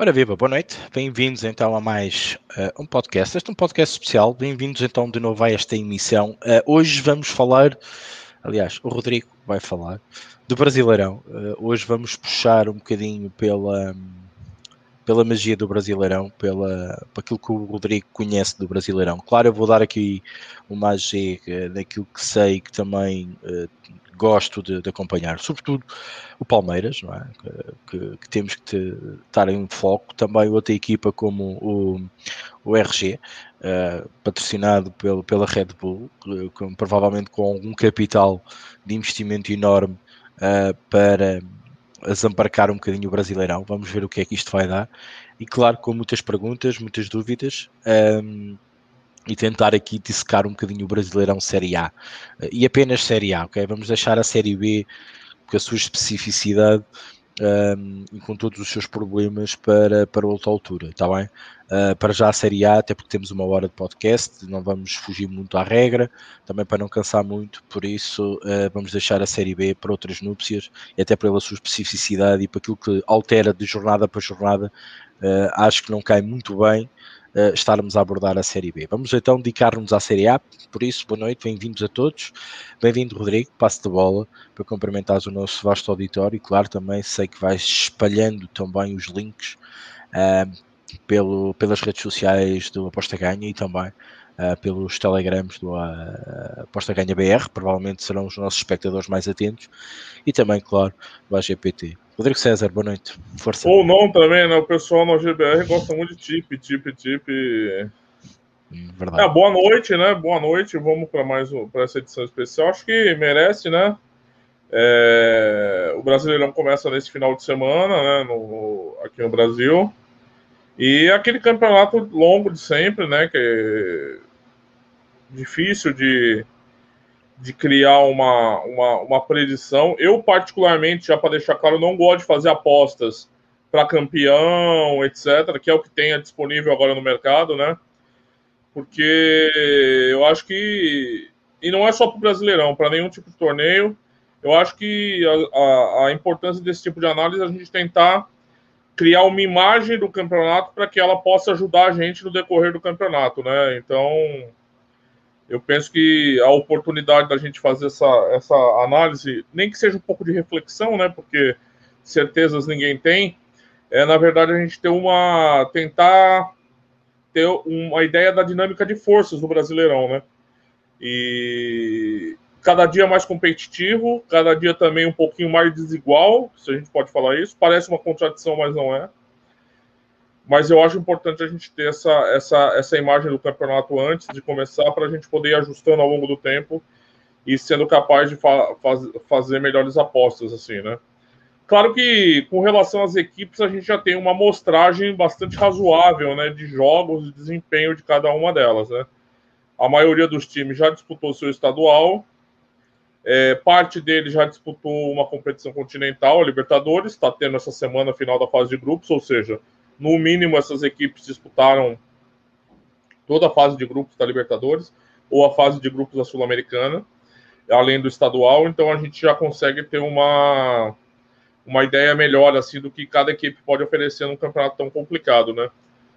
Ora viva, boa noite. Bem-vindos então a mais uh, um podcast. Este é um podcast especial. Bem-vindos então de novo a esta emissão. Uh, hoje vamos falar, aliás, o Rodrigo vai falar do Brasileirão. Uh, hoje vamos puxar um bocadinho pela, pela magia do Brasileirão, pela, por aquilo que o Rodrigo conhece do Brasileirão. Claro, eu vou dar aqui uma AG daquilo que sei que também gosto de, de, acompanhar, sobretudo o Palmeiras, não é? que, que temos que te, estar em foco, também outra equipa como o, o RG, uh, eh, patrocinado pelo, pela Red Bull, com, provavelmente com algum capital de investimento enorme uh, para desembarcar um bocadinho o Brasileirão. Vamos ver o que é que isto vai dar. E claro, com muitas perguntas, muitas dúvidas. Um, ehm, e tentar aqui dissecar um bocadinho o Brasileirão Série A. E apenas Série A, ok? Vamos deixar a Série B com a sua especificidade um, com todos os seus problemas para, para outra altura, está bem? Uh, para já a Série A, até porque temos uma hora de podcast, não vamos fugir muito à regra, também para não cansar muito, por isso uh, vamos deixar a Série B para outras núpcias e até pela sua especificidade e para aquilo que altera de jornada para jornada, uh, acho que não cai muito bem uh, estarmos a abordar a Série B. Vamos então dedicar-nos à Série A, por isso, boa noite, bem-vindos a todos. Bem-vindo, Rodrigo, passo de bola para cumprimentares o nosso vasto auditório e, claro, também sei que vais espalhando também os links uh, pelo, pelas redes sociais do Aposta Ganha e também Uh, pelos telegrams do uh, Aposta Ganha BR, provavelmente serão os nossos espectadores mais atentos, e também, claro, do AGPT. Rodrigo César, boa noite. Força. Ou não também, né? O pessoal no GBR gosta muito de tip, tip, tip. Hum, verdade. É, boa noite, né? Boa noite. Vamos para mais para essa edição especial. Acho que merece, né? É... o Brasileirão começa nesse final de semana, né? No... aqui no Brasil. E aquele campeonato longo de sempre, né? Que difícil de de criar uma, uma, uma predição. Eu, particularmente, já para deixar claro, não gosto de fazer apostas para campeão, etc., que é o que tem disponível agora no mercado, né? Porque eu acho que. E não é só para o Brasileirão, para nenhum tipo de torneio. Eu acho que a, a, a importância desse tipo de análise é a gente tentar criar uma imagem do campeonato para que ela possa ajudar a gente no decorrer do campeonato, né? Então, eu penso que a oportunidade da gente fazer essa, essa análise, nem que seja um pouco de reflexão, né? Porque certezas ninguém tem, é na verdade a gente ter uma tentar ter uma ideia da dinâmica de forças no Brasileirão, né? E cada dia mais competitivo, cada dia também um pouquinho mais desigual, se a gente pode falar isso. Parece uma contradição, mas não é mas eu acho importante a gente ter essa, essa, essa imagem do campeonato antes de começar para a gente poder ir ajustando ao longo do tempo e sendo capaz de fa faz, fazer melhores apostas, assim, né? Claro que com relação às equipes a gente já tem uma amostragem bastante razoável, né, de jogos e desempenho de cada uma delas, né? A maioria dos times já disputou seu estadual, é, parte deles já disputou uma competição continental, a Libertadores, está tendo essa semana final da fase de grupos, ou seja, no mínimo, essas equipes disputaram toda a fase de grupos da Libertadores ou a fase de grupos da Sul-Americana, além do estadual. Então, a gente já consegue ter uma, uma ideia melhor assim do que cada equipe pode oferecer num campeonato tão complicado, né?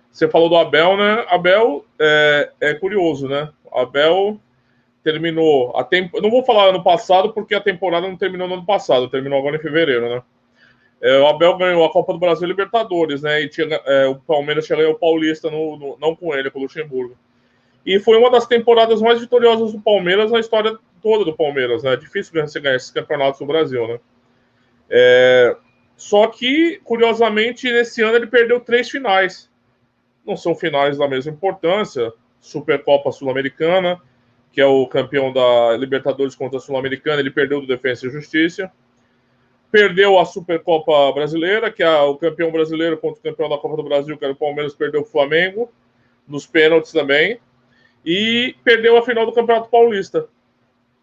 Você falou do Abel, né? Abel é, é curioso, né? Abel terminou a tempo. Não vou falar ano passado porque a temporada não terminou no ano passado, terminou agora em fevereiro, né? É, o Abel ganhou a Copa do Brasil e Libertadores, né? E tinha, é, o Palmeiras tinha ganhado o Paulista, no, no, não com ele, com o Luxemburgo. E foi uma das temporadas mais vitoriosas do Palmeiras na história toda do Palmeiras, né? Difícil você ganhar esses campeonatos no Brasil, né? É, só que, curiosamente, nesse ano ele perdeu três finais. Não são finais da mesma importância. Supercopa Sul-Americana, que é o campeão da Libertadores contra a Sul-Americana, ele perdeu do Defensa e Justiça perdeu a Supercopa Brasileira, que é o campeão brasileiro contra o campeão da Copa do Brasil, que era o Palmeiras, perdeu o Flamengo, nos pênaltis também, e perdeu a final do Campeonato Paulista,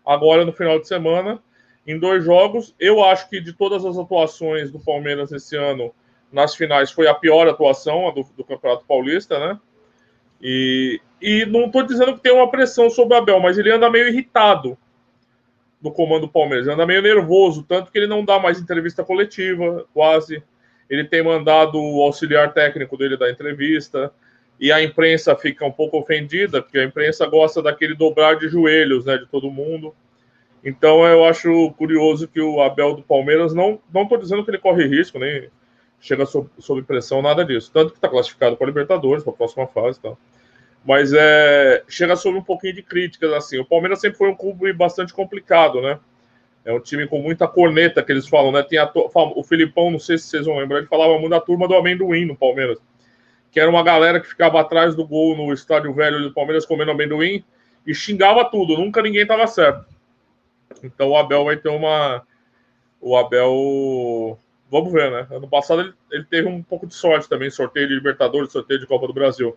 agora no final de semana, em dois jogos. Eu acho que de todas as atuações do Palmeiras esse ano, nas finais, foi a pior atuação a do, do Campeonato Paulista, né? E, e não estou dizendo que tem uma pressão sobre o Abel, mas ele anda meio irritado do comando do Palmeiras. Ele anda meio nervoso, tanto que ele não dá mais entrevista coletiva, quase. ele tem mandado o auxiliar técnico dele dar entrevista, e a imprensa fica um pouco ofendida, porque a imprensa gosta daquele dobrar de joelhos, né, de todo mundo. Então eu acho curioso que o Abel do Palmeiras não estou dizendo que ele corre risco, nem chega sob, sob pressão, nada disso. Tanto que está classificado para a Libertadores, para a próxima fase, tá? Mas é chega sob um pouquinho de críticas assim. O Palmeiras sempre foi um clube bastante complicado, né? É um time com muita corneta que eles falam, né? Tem a, o Filipão, não sei se vocês vão lembrar, ele falava muito da turma do amendoim no Palmeiras que era uma galera que ficava atrás do gol no estádio velho do Palmeiras comendo amendoim e xingava tudo, nunca ninguém estava certo. Então o Abel vai ter uma. O Abel. Vamos ver, né? Ano passado ele, ele teve um pouco de sorte também, sorteio de Libertadores, sorteio de Copa do Brasil.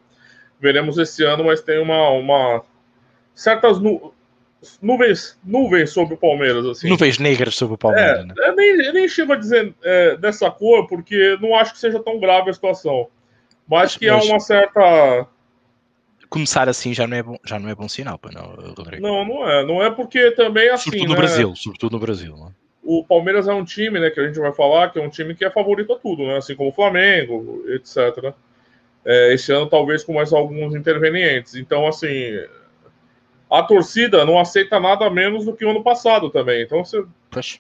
Veremos esse ano, mas tem uma. uma... certas nu... nuvens, nuvens sobre o Palmeiras. Assim. Nuvens negras sobre o Palmeiras. É, né? eu nem, eu nem chego a dizer é, dessa cor, porque não acho que seja tão grave a situação. Mas que há uma certa. Começar assim já não é bom, já não é bom sinal, não, Rodrigo. Não, não é. Não é porque também assim. Sobretudo no né, Brasil, sobretudo no Brasil. Né? O Palmeiras é um time, né, que a gente vai falar, que é um time que é favorito a tudo, né? Assim como o Flamengo, etc. É, esse ano, talvez, com mais alguns intervenientes. Então, assim. A torcida não aceita nada menos do que o ano passado também. Então, você. Poxa.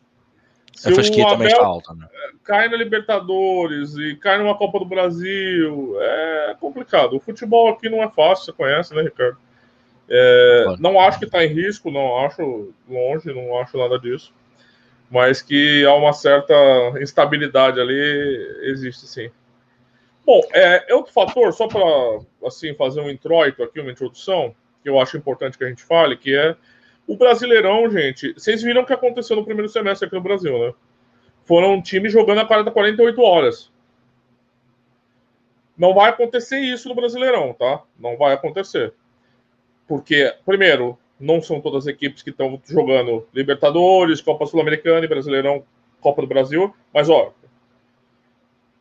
Se a fasquia também está alta, né? Cai na Libertadores e cai numa Copa do Brasil, é complicado. O futebol aqui não é fácil, você conhece, né, Ricardo? É, claro. Não acho que está em risco, não acho longe, não acho nada disso. Mas que há uma certa instabilidade ali, existe sim. Bom, é, é outro fator, só para assim, fazer um introito aqui, uma introdução, que eu acho importante que a gente fale, que é o Brasileirão, gente, vocês viram o que aconteceu no primeiro semestre aqui no Brasil, né? Foram times jogando a cada 48 horas. Não vai acontecer isso no Brasileirão, tá? Não vai acontecer. Porque, primeiro, não são todas as equipes que estão jogando Libertadores, Copa Sul-Americana e Brasileirão, Copa do Brasil, mas, ó,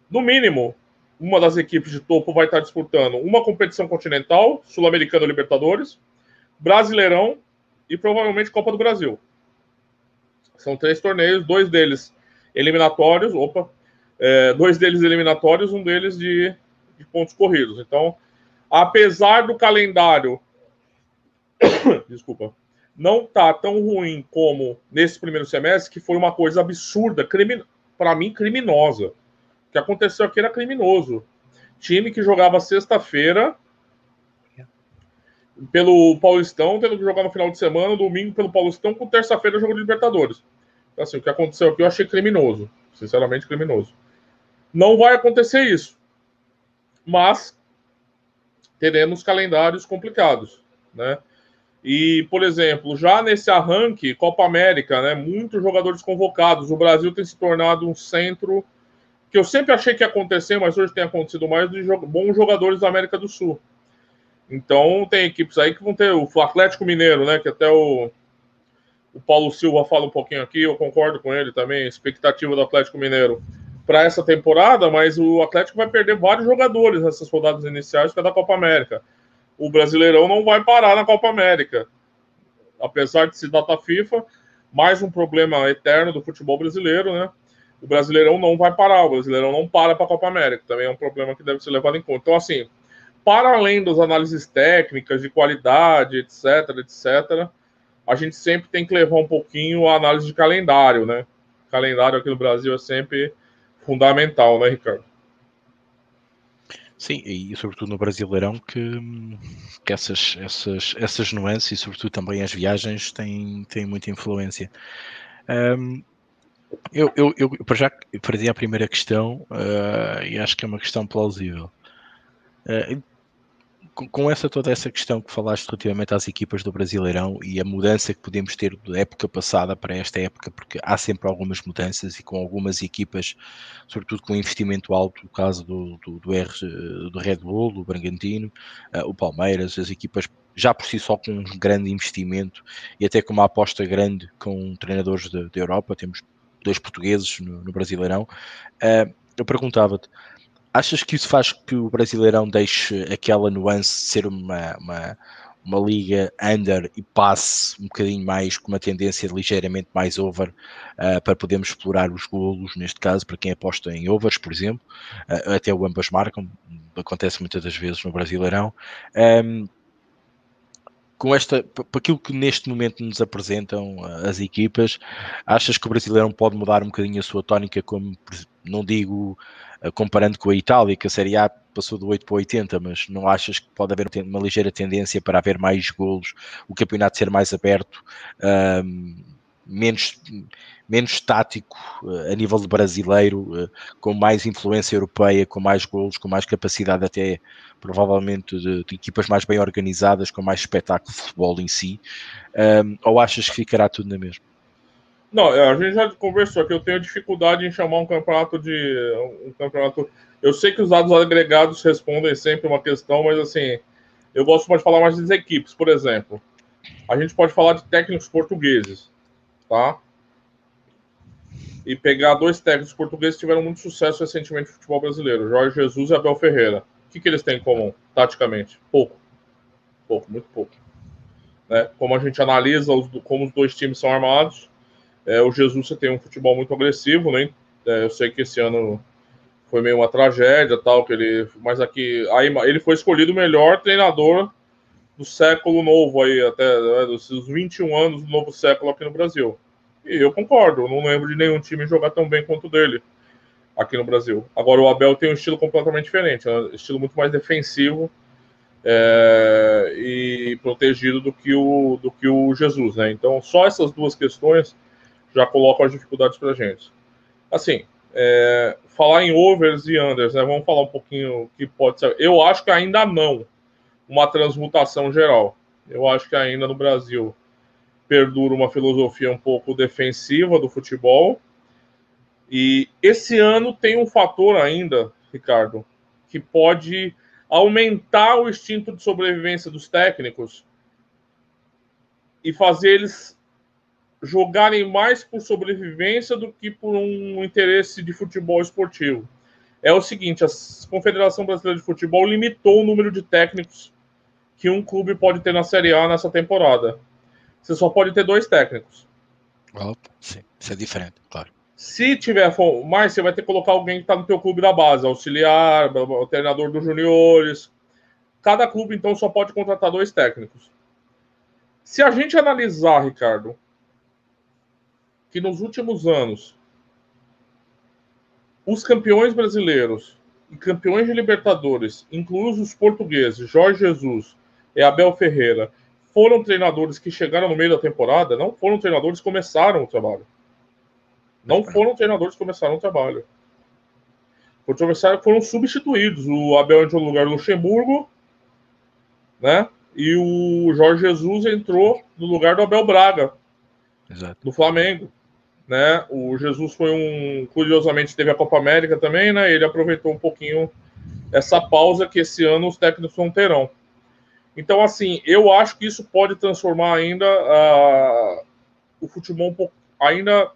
no mínimo, uma das equipes de topo vai estar disputando uma competição continental, Sul-Americana Libertadores, Brasileirão e provavelmente Copa do Brasil. São três torneios, dois deles eliminatórios, opa, é, dois deles eliminatórios, um deles de, de pontos corridos. Então, apesar do calendário, desculpa, não tá tão ruim como nesse primeiro semestre, que foi uma coisa absurda, para mim criminosa. Que aconteceu aqui era criminoso. Time que jogava sexta-feira pelo Paulistão, tendo que jogar no final de semana, domingo pelo Paulistão, com terça-feira jogo de Libertadores. Então, assim, o que aconteceu aqui eu achei criminoso, sinceramente criminoso. Não vai acontecer isso, mas teremos calendários complicados, né? E, por exemplo, já nesse arranque, Copa América, né, muitos jogadores convocados. O Brasil tem se tornado um centro que eu sempre achei que ia acontecer, mas hoje tem acontecido mais de bons jogadores da América do Sul. Então tem equipes aí que vão ter o Atlético Mineiro, né? Que até o, o Paulo Silva fala um pouquinho aqui, eu concordo com ele também, expectativa do Atlético Mineiro para essa temporada, mas o Atlético vai perder vários jogadores nessas rodadas iniciais que é da Copa América. O Brasileirão não vai parar na Copa América. Apesar de se data FIFA, mais um problema eterno do futebol brasileiro, né? O Brasileirão não vai parar, o Brasileirão não para para a Copa América. Também é um problema que deve ser levado em conta. Então, assim, para além das análises técnicas, de qualidade, etc, etc, a gente sempre tem que levar um pouquinho a análise de calendário, né? calendário aqui no Brasil é sempre fundamental, né, Ricardo? Sim, e sobretudo no Brasileirão que, que essas, essas, essas nuances e sobretudo também as viagens têm, têm muita influência. Um, eu, eu, eu, para já perdi a primeira questão uh, e acho que é uma questão plausível. Uh, com essa toda essa questão que falaste relativamente às equipas do Brasileirão e a mudança que podemos ter da época passada para esta época, porque há sempre algumas mudanças e com algumas equipas, sobretudo com investimento alto, o caso do, do, do, R, do Red Bull, do Bragantino, uh, o Palmeiras, as equipas já por si só com um grande investimento e até com uma aposta grande com treinadores da Europa, temos dois portugueses no, no Brasileirão. Uh, eu perguntava-te, Achas que isso faz que o Brasileirão deixe aquela nuance de ser uma, uma, uma liga under e passe um bocadinho mais, com uma tendência ligeiramente mais over, uh, para podermos explorar os golos, neste caso, para quem aposta em overs, por exemplo, uh, até o ambas marcam, acontece muitas das vezes no Brasileirão. Com esta, para aquilo que neste momento nos apresentam as equipas, achas que o Brasileirão pode mudar um bocadinho a sua tónica, como não digo comparando com a Itália, que a Série A passou do 8 para 80, mas não achas que pode haver uma ligeira tendência para haver mais golos, o campeonato ser mais aberto, um, menos, menos estático uh, a nível de brasileiro, uh, com mais influência europeia, com mais golos, com mais capacidade até provavelmente de, de, equipas mais bem organizadas, com mais espetáculo de futebol em si, um, ou achas que ficará tudo na mesma? Não, a gente já conversou que eu tenho dificuldade em chamar um campeonato de um campeonato eu sei que os dados agregados respondem sempre uma questão, mas assim, eu gosto mais de falar mais das equipes, por exemplo. A gente pode falar de técnicos portugueses, tá? E pegar dois técnicos portugueses que tiveram muito sucesso recentemente no futebol brasileiro, Jorge Jesus e Abel Ferreira. O que, que eles têm em comum, taticamente? Pouco. Pouco, muito pouco. Né? Como a gente analisa os, como os dois times são armados, é, o Jesus tem um futebol muito agressivo, né? É, eu sei que esse ano foi meio uma tragédia, tal, que ele, mas aqui, aí ele foi escolhido o melhor treinador do século novo aí, até né, dos 21 anos do novo século aqui no Brasil. E eu concordo, não lembro de nenhum time jogar tão bem quanto o dele aqui no Brasil. Agora o Abel tem um estilo completamente diferente, é um estilo muito mais defensivo é, e protegido do que o do que o Jesus, né? Então só essas duas questões já colocam as dificuldades para gente. Assim, é, falar em overs e unders, né? Vamos falar um pouquinho que pode ser. Eu acho que ainda não uma transmutação geral. Eu acho que ainda no Brasil perdura uma filosofia um pouco defensiva do futebol. E esse ano tem um fator ainda, Ricardo, que pode aumentar o instinto de sobrevivência dos técnicos e fazer eles jogarem mais por sobrevivência do que por um interesse de futebol esportivo. É o seguinte: a Confederação Brasileira de Futebol limitou o número de técnicos que um clube pode ter na Série A nessa temporada. Você só pode ter dois técnicos. Opa, sim, isso é diferente, claro. Se tiver mais, você vai ter que colocar alguém que está no teu clube da base, auxiliar, o treinador dos juniores. Cada clube, então, só pode contratar dois técnicos. Se a gente analisar, Ricardo, que nos últimos anos os campeões brasileiros e campeões de Libertadores, inclusos os portugueses, Jorge Jesus e Abel Ferreira, foram treinadores que chegaram no meio da temporada, não foram treinadores que começaram o trabalho. Não foram treinadores que começaram o trabalho. Foram substituídos. O Abel entrou no lugar do Luxemburgo, né? E o Jorge Jesus entrou no lugar do Abel Braga, Exato. do Flamengo né? O Jesus foi um, curiosamente teve a Copa América também, né? Ele aproveitou um pouquinho essa pausa que esse ano os técnicos não terão. Então, assim, eu acho que isso pode transformar ainda uh, o futebol um pouco, ainda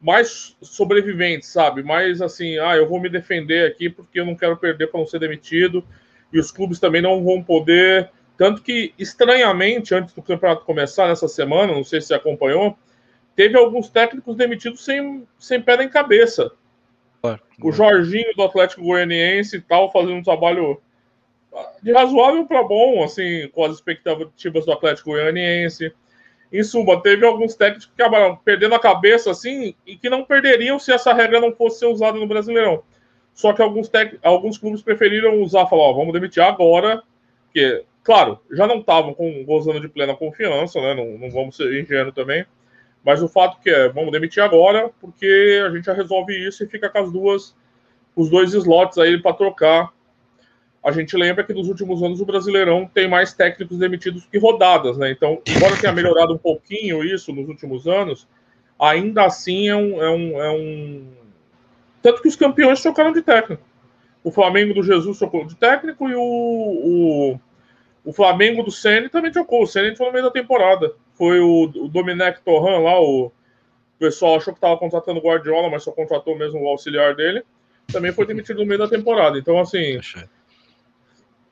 mais sobrevivente, sabe? Mais assim, ah, eu vou me defender aqui porque eu não quero perder para não ser demitido. E os clubes também não vão poder. Tanto que, estranhamente, antes do campeonato começar, nessa semana, não sei se você acompanhou, teve alguns técnicos demitidos sem, sem pé nem cabeça. O Jorginho do Atlético Goianiense e tal, fazendo um trabalho de razoável para bom, assim, com as expectativas do Atlético Goianiense. Em suma, teve alguns técnicos que acabaram perdendo a cabeça, assim, e que não perderiam se essa regra não fosse ser usada no Brasileirão. Só que alguns, tec... alguns clubes preferiram usar, falar, ó, vamos demitir agora, porque, claro, já não estavam gozando de plena confiança, né? Não, não vamos ser ingênuos também. Mas o fato que é, vamos demitir agora, porque a gente já resolve isso e fica com as duas, os dois slots aí para trocar. A gente lembra que nos últimos anos o Brasileirão tem mais técnicos demitidos que rodadas, né? Então, embora tenha melhorado um pouquinho isso nos últimos anos, ainda assim é um, é um, é um... Tanto que os campeões trocaram de técnico. O Flamengo do Jesus trocou de técnico e o, o, o Flamengo do Senna também trocou. O Senna entrou no meio da temporada foi o, o Domenech Torran lá, o, o pessoal achou que estava contratando o Guardiola, mas só contratou mesmo o auxiliar dele. Também foi demitido no meio da temporada. Então, assim.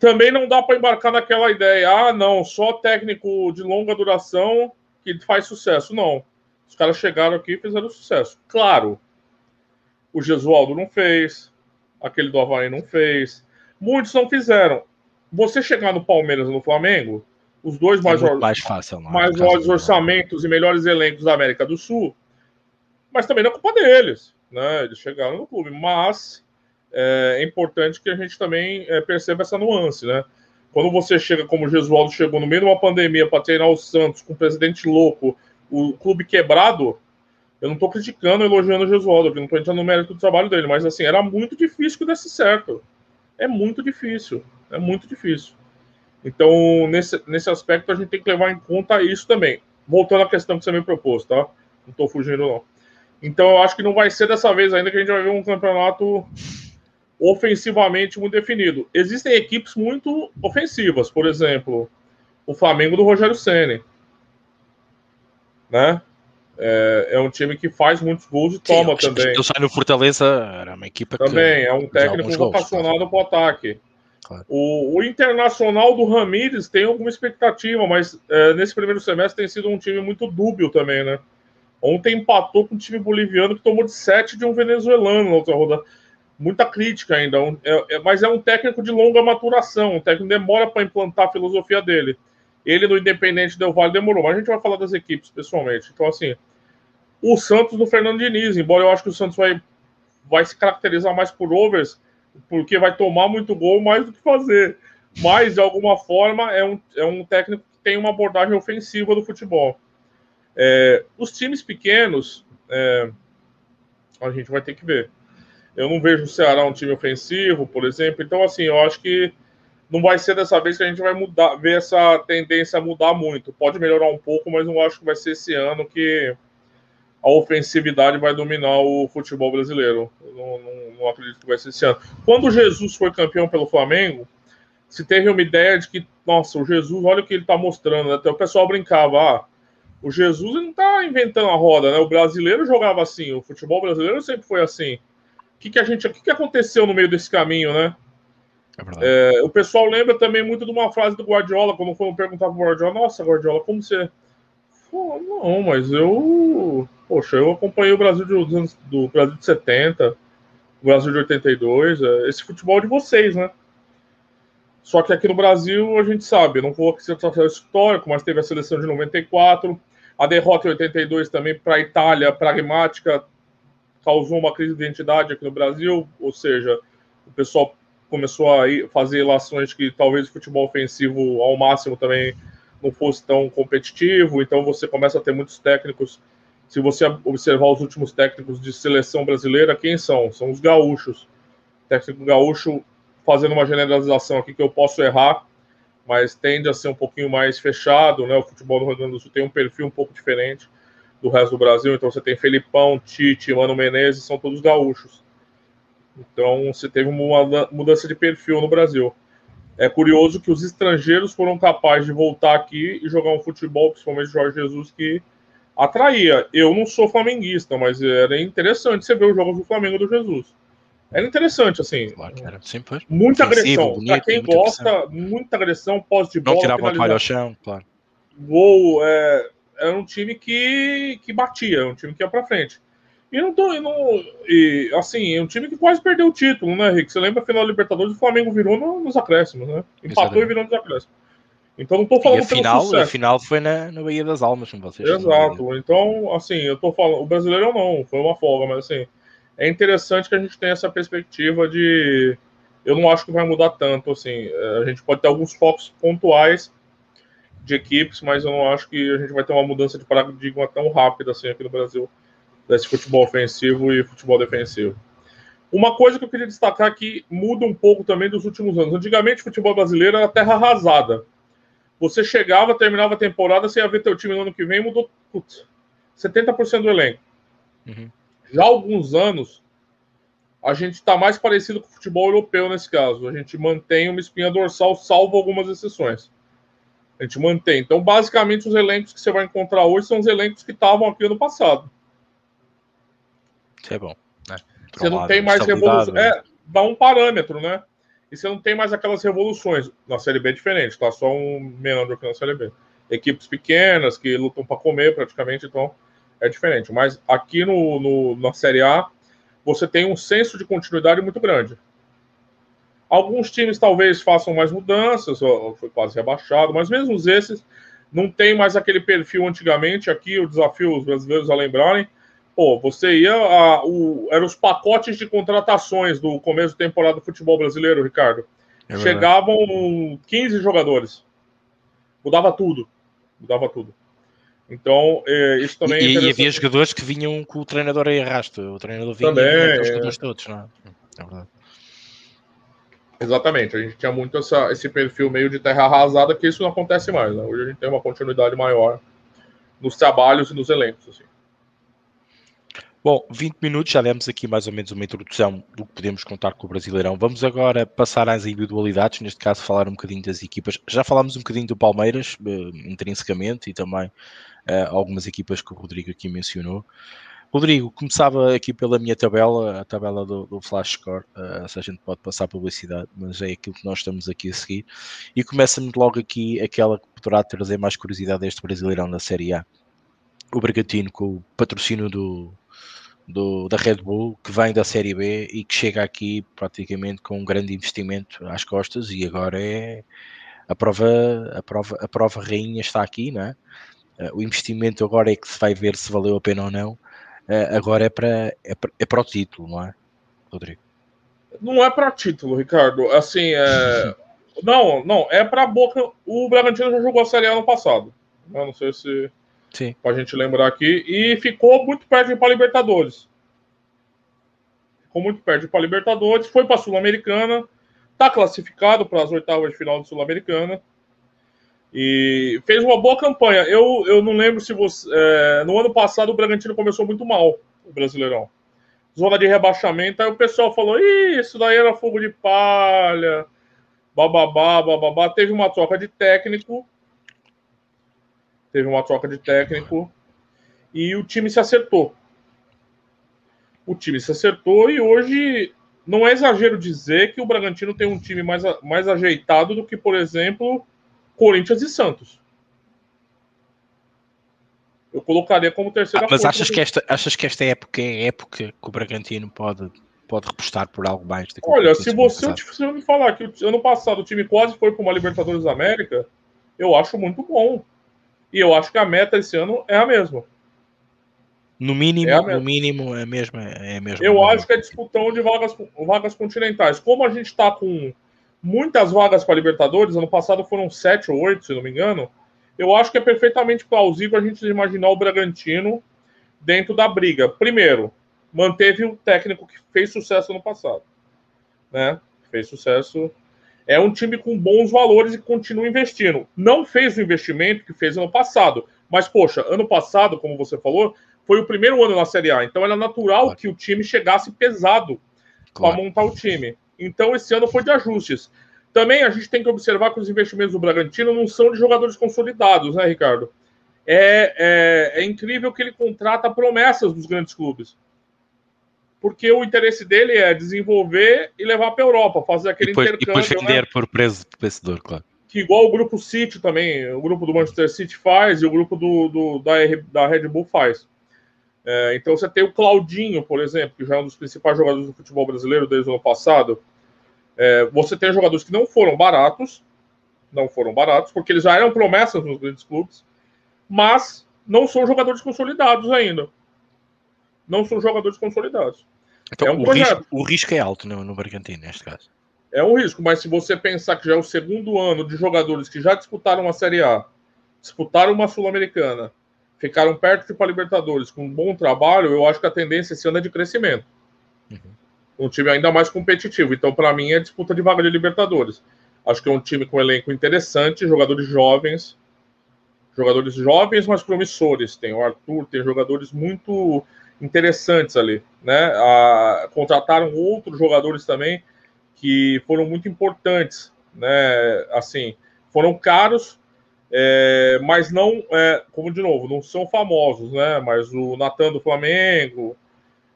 Também não dá para embarcar naquela ideia, ah, não, só técnico de longa duração que faz sucesso. Não. Os caras chegaram aqui e fizeram sucesso. Claro, o Gesualdo não fez, aquele do Havaí não fez, muitos não fizeram. Você chegar no Palmeiras e no Flamengo, os dois é mais, mais, fácil, não, mais maiores orçamentos e melhores elencos da América do Sul, mas também não é culpa deles, né? Eles chegaram no clube, mas é, é importante que a gente também é, perceba essa nuance, né? Quando você chega como o Gesualdo chegou no meio de uma pandemia para treinar o Santos com o presidente louco, o clube quebrado, eu não estou criticando, elogiando o Gesualdo, não estou entrando no mérito do trabalho dele, mas assim, era muito difícil que desse certo. É muito difícil, é muito difícil. Então, nesse, nesse aspecto, a gente tem que levar em conta isso também. Voltando à questão que você me propôs, tá? Não estou fugindo, não. Então, eu acho que não vai ser dessa vez ainda que a gente vai ver um campeonato ofensivamente muito definido. Existem equipes muito ofensivas, por exemplo, o Flamengo do Rogério Ceni, né? É, é, um time que faz muitos gols e toma Sim, também. Eu saio no Fortaleza, era uma equipe também é um técnico vocacionado para o ataque. Claro. O, o, Internacional do Ramires tem alguma expectativa, mas é, nesse primeiro semestre tem sido um time muito dúbio também, né? Ontem empatou com um time boliviano que tomou de 7 de um venezuelano na outra rodada muita crítica ainda, é, é, mas é um técnico de longa maturação, um técnico demora para implantar a filosofia dele. Ele no Independente Del Vale demorou, mas a gente vai falar das equipes pessoalmente. Então, assim, o Santos do Fernando Diniz, embora eu acho que o Santos vai, vai se caracterizar mais por overs, porque vai tomar muito gol mais do que fazer. Mas, de alguma forma, é um, é um técnico que tem uma abordagem ofensiva do futebol. É, os times pequenos, é, a gente vai ter que ver. Eu não vejo o Ceará um time ofensivo, por exemplo. Então, assim, eu acho que não vai ser dessa vez que a gente vai mudar, ver essa tendência mudar muito. Pode melhorar um pouco, mas não acho que vai ser esse ano que a ofensividade vai dominar o futebol brasileiro. Não, não, não acredito que vai ser esse ano. Quando o Jesus foi campeão pelo Flamengo, se teve uma ideia de que, nossa, o Jesus, olha o que ele está mostrando. Né? Até o pessoal brincava, ah, o Jesus não está inventando a roda, né? O brasileiro jogava assim, o futebol brasileiro sempre foi assim que, que a gente, o que, que aconteceu no meio desse caminho, né? É é, o pessoal lembra também muito de uma frase do Guardiola, quando foram perguntar pro Guardiola, nossa, Guardiola, como você. Pô, não, mas eu. Poxa, eu acompanhei o Brasil de, anos, do Brasil de 70, o Brasil de 82, é, esse futebol de vocês, né? Só que aqui no Brasil a gente sabe, não vou aqui ser histórico, mas teve a seleção de 94, a derrota em 82 também para a Itália, pragmática, causou uma crise de identidade aqui no Brasil, ou seja, o pessoal começou a fazer relações que talvez o futebol ofensivo ao máximo também não fosse tão competitivo, então você começa a ter muitos técnicos. Se você observar os últimos técnicos de seleção brasileira, quem são? São os gaúchos. técnico gaúcho, fazendo uma generalização aqui que eu posso errar, mas tende a ser um pouquinho mais fechado, né? O futebol do Rio Grande do Sul tem um perfil um pouco diferente do resto do Brasil. Então você tem Felipão, Tite, Mano Menezes, são todos gaúchos. Então você teve uma mudança de perfil no Brasil. É curioso que os estrangeiros foram capazes de voltar aqui e jogar um futebol, principalmente o Jorge Jesus, que atraía. Eu não sou flamenguista, mas era interessante você ver os jogos do Flamengo do Jesus. Era interessante, assim. Claro que era. Sempre muita agressão. Para quem gosta, muita agressão, pós de bola. Não tirava o ao chão, claro. Gol, é, era um time que, que batia, um time que ia para frente. E não tô. E não, e, assim, é um time que quase perdeu o título, né, Rick? Você lembra a final da Libertadores? O Flamengo virou no, nos acréscimos, né? Empatou Exatamente. e virou nos acréscimos. Então não tô falando e a final, a final foi na, na Bahia das Almas, com vocês. Exato. Então, assim, eu tô falando. O brasileiro não, foi uma folga, mas assim, é interessante que a gente tenha essa perspectiva de. Eu não acho que vai mudar tanto, assim. A gente pode ter alguns focos pontuais de equipes, mas eu não acho que a gente vai ter uma mudança de paradigma tão rápida assim aqui no Brasil, desse futebol ofensivo e futebol defensivo. Uma coisa que eu queria destacar que muda um pouco também dos últimos anos. Antigamente, o futebol brasileiro era terra arrasada. Você chegava, terminava a temporada, você ia ver teu time no ano que vem, mudou putz, 70% do elenco. Uhum. Já há alguns anos, a gente está mais parecido com o futebol europeu nesse caso. A gente mantém uma espinha dorsal, salvo algumas exceções. A gente mantém. Então, basicamente, os elencos que você vai encontrar hoje são os elencos que estavam aqui ano passado. Isso é bom. Né? Você não tem mais revolução. Né? É, dá um parâmetro, né? e você não tem mais aquelas revoluções. Na Série B é diferente, tá? Só um meandro aqui na Série B. Equipes pequenas que lutam para comer praticamente, então é diferente. Mas aqui no, no, na Série A, você tem um senso de continuidade muito grande. Alguns times talvez façam mais mudanças, foi quase rebaixado, mas mesmo esses não tem mais aquele perfil antigamente. Aqui o desafio os brasileiros a lembrarem pô, você ia. A, o, eram os pacotes de contratações do começo da temporada do futebol brasileiro, Ricardo. É Chegavam 15 jogadores. Mudava tudo. Mudava tudo. Então, é, isso também e, é e havia jogadores que vinham com o treinador aí arrasto. O treinador vinha também, e os jogadores é. todos, não é? é verdade. Exatamente, a gente tinha muito essa, esse perfil meio de terra arrasada, que isso não acontece mais. Né? Hoje a gente tem uma continuidade maior nos trabalhos e nos elencos. Assim. Bom, 20 minutos, já demos aqui mais ou menos uma introdução do que podemos contar com o Brasileirão. Vamos agora passar às individualidades, neste caso falar um bocadinho das equipas. Já falámos um bocadinho do Palmeiras, uh, intrinsecamente, e também uh, algumas equipas que o Rodrigo aqui mencionou. Rodrigo, começava aqui pela minha tabela, a tabela do, do Flash Score, uh, se a gente pode passar publicidade, mas é aquilo que nós estamos aqui a seguir. E começa-me logo aqui aquela que poderá trazer mais curiosidade deste Brasileirão da Série A. O Bragantino, com o patrocínio do, do, da Red Bull, que vem da Série B e que chega aqui praticamente com um grande investimento às costas e agora é a prova, a prova, a prova rainha está aqui, não é? Uh, o investimento agora é que se vai ver se valeu a pena ou não. Uh, agora é para, é para, é para o título, não é, Rodrigo? Não é para título, Ricardo. Assim, é... não, não, é para a boca. O Bragantino já jogou a Série A no passado. Eu não sei se Sim. Pra gente lembrar aqui. E ficou muito perto de ir para Libertadores. Ficou muito perto de ir para Libertadores. Foi para Sul-Americana. Está classificado para as oitavas de final de Sul-Americana. E fez uma boa campanha. Eu, eu não lembro se você. É, no ano passado o Bragantino começou muito mal, o Brasileirão. Zona de rebaixamento. Aí o pessoal falou: isso daí era fogo de palha. Bababá, bababá. Teve uma troca de técnico teve uma troca de técnico e o time se acertou. O time se acertou e hoje não é exagero dizer que o Bragantino tem um time mais, mais ajeitado do que, por exemplo, Corinthians e Santos. Eu colocaria como terceira ah, Mas achas que, esta, achas que esta época é a época que o Bragantino pode, pode repostar por algo mais? Olha, se você, se me falar que ano passado o time quase foi para uma Libertadores da América, eu acho muito bom. E eu acho que a meta esse ano é a mesma. No mínimo, é no mínimo é a mesma. É a mesma eu acho que é disputão de vagas, vagas continentais. Como a gente está com muitas vagas para Libertadores, ano passado foram sete ou oito, se não me engano. Eu acho que é perfeitamente plausível a gente imaginar o Bragantino dentro da briga. Primeiro, manteve o técnico que fez sucesso no passado, né? Fez sucesso é um time com bons valores e continua investindo. Não fez o investimento que fez ano passado, mas, poxa, ano passado, como você falou, foi o primeiro ano na Série A, então era natural claro. que o time chegasse pesado claro. para montar o time. Então, esse ano foi de ajustes. Também a gente tem que observar que os investimentos do Bragantino não são de jogadores consolidados, né, Ricardo? É, é, é incrível que ele contrata promessas dos grandes clubes porque o interesse dele é desenvolver e levar para a Europa, fazer aquele depois, intercâmbio. E depois vender né? por preço vencedor, claro. Que igual o grupo City também, o grupo do Manchester City faz e o grupo do, do da, da Red Bull faz. É, então você tem o Claudinho, por exemplo, que já é um dos principais jogadores do futebol brasileiro desde o ano passado. É, você tem jogadores que não foram baratos, não foram baratos, porque eles já eram promessas nos grandes clubes, mas não são jogadores consolidados ainda não são jogadores consolidados. Então, é um o, risco, o, risco, é alto no, no Bragantino, neste caso. É um risco, mas se você pensar que já é o segundo ano de jogadores que já disputaram a Série A, disputaram uma Sul-Americana, ficaram perto de ir para Libertadores com um bom trabalho, eu acho que a tendência esse ano é de crescimento. Uhum. Um time ainda mais competitivo. Então, para mim, é disputa de vaga de Libertadores. Acho que é um time com um elenco interessante, jogadores jovens, jogadores jovens, mas promissores. Tem o Arthur, tem jogadores muito interessantes ali, né? A, contrataram outros jogadores também que foram muito importantes, né? Assim, foram caros, é, mas não, é, como de novo, não são famosos, né? Mas o Natan do Flamengo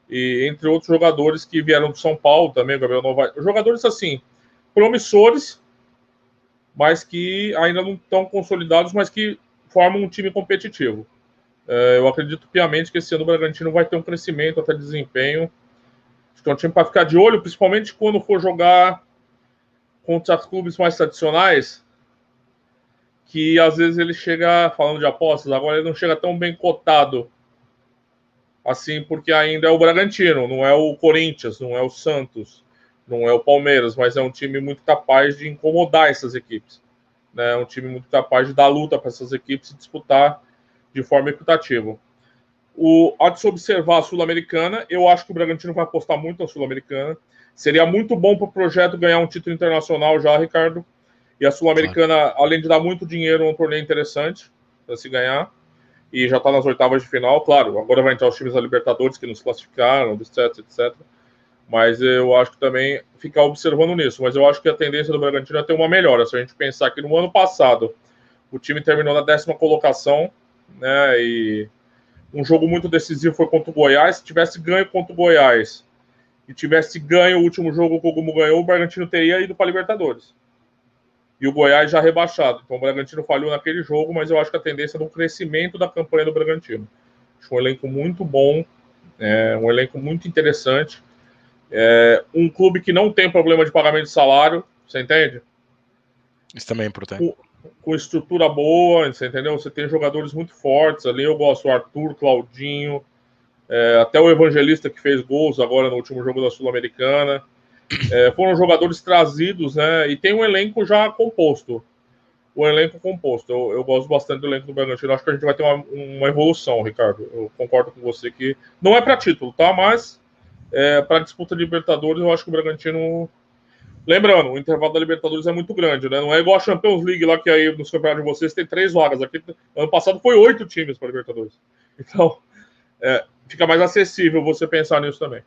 e entre outros jogadores que vieram do São Paulo também, Gabriel Novaes, jogadores assim promissores, mas que ainda não estão consolidados, mas que formam um time competitivo. É, eu acredito piamente que esse ano o Bragantino vai ter um crescimento até desempenho. Acho que é um time para ficar de olho, principalmente quando for jogar contra clubes mais tradicionais, que às vezes ele chega, falando de apostas, agora ele não chega tão bem cotado assim, porque ainda é o Bragantino, não é o Corinthians, não é o Santos, não é o Palmeiras, mas é um time muito capaz de incomodar essas equipes. Né? É um time muito capaz de dar luta para essas equipes e disputar de forma equitativa. O, há de se observar a Sul-Americana, eu acho que o Bragantino vai apostar muito na Sul-Americana. Seria muito bom para o projeto ganhar um título internacional já, Ricardo. E a Sul-Americana, além de dar muito dinheiro, é um torneio interessante para se ganhar. E já está nas oitavas de final, claro. Agora vai entrar os times da Libertadores que nos classificaram, etc, etc. Mas eu acho que também ficar observando nisso. Mas eu acho que a tendência do Bragantino é ter uma melhora. Se a gente pensar que no ano passado o time terminou na décima colocação, né? E um jogo muito decisivo foi contra o Goiás. Se tivesse ganho contra o Goiás e tivesse ganho o último jogo que o Gumu ganhou, o Bragantino teria ido para a Libertadores e o Goiás já rebaixado. Então o Bragantino falhou naquele jogo, mas eu acho que a tendência é do crescimento da campanha do Bragantino. Acho um elenco muito bom, é, um elenco muito interessante. É, um clube que não tem problema de pagamento de salário, você entende? Isso também é importante. Com, com estrutura boa, você entendeu? Você tem jogadores muito fortes ali. Eu gosto do Arthur, Claudinho, é, até o Evangelista que fez gols agora no último jogo da Sul-Americana. É, foram jogadores trazidos, né? E tem um elenco já composto. O elenco composto. Eu, eu gosto bastante do elenco do Bragantino. Acho que a gente vai ter uma, uma evolução, Ricardo. Eu concordo com você que não é para título, tá? Mas é, para disputa de Libertadores, eu acho que o Bragantino. Lembrando, o intervalo da Libertadores é muito grande, né? Não é igual a Champions League lá que aí nos campeonatos de vocês tem três vagas. Aqui, ano passado foi oito times para Libertadores. Então, é, fica mais acessível você pensar nisso também.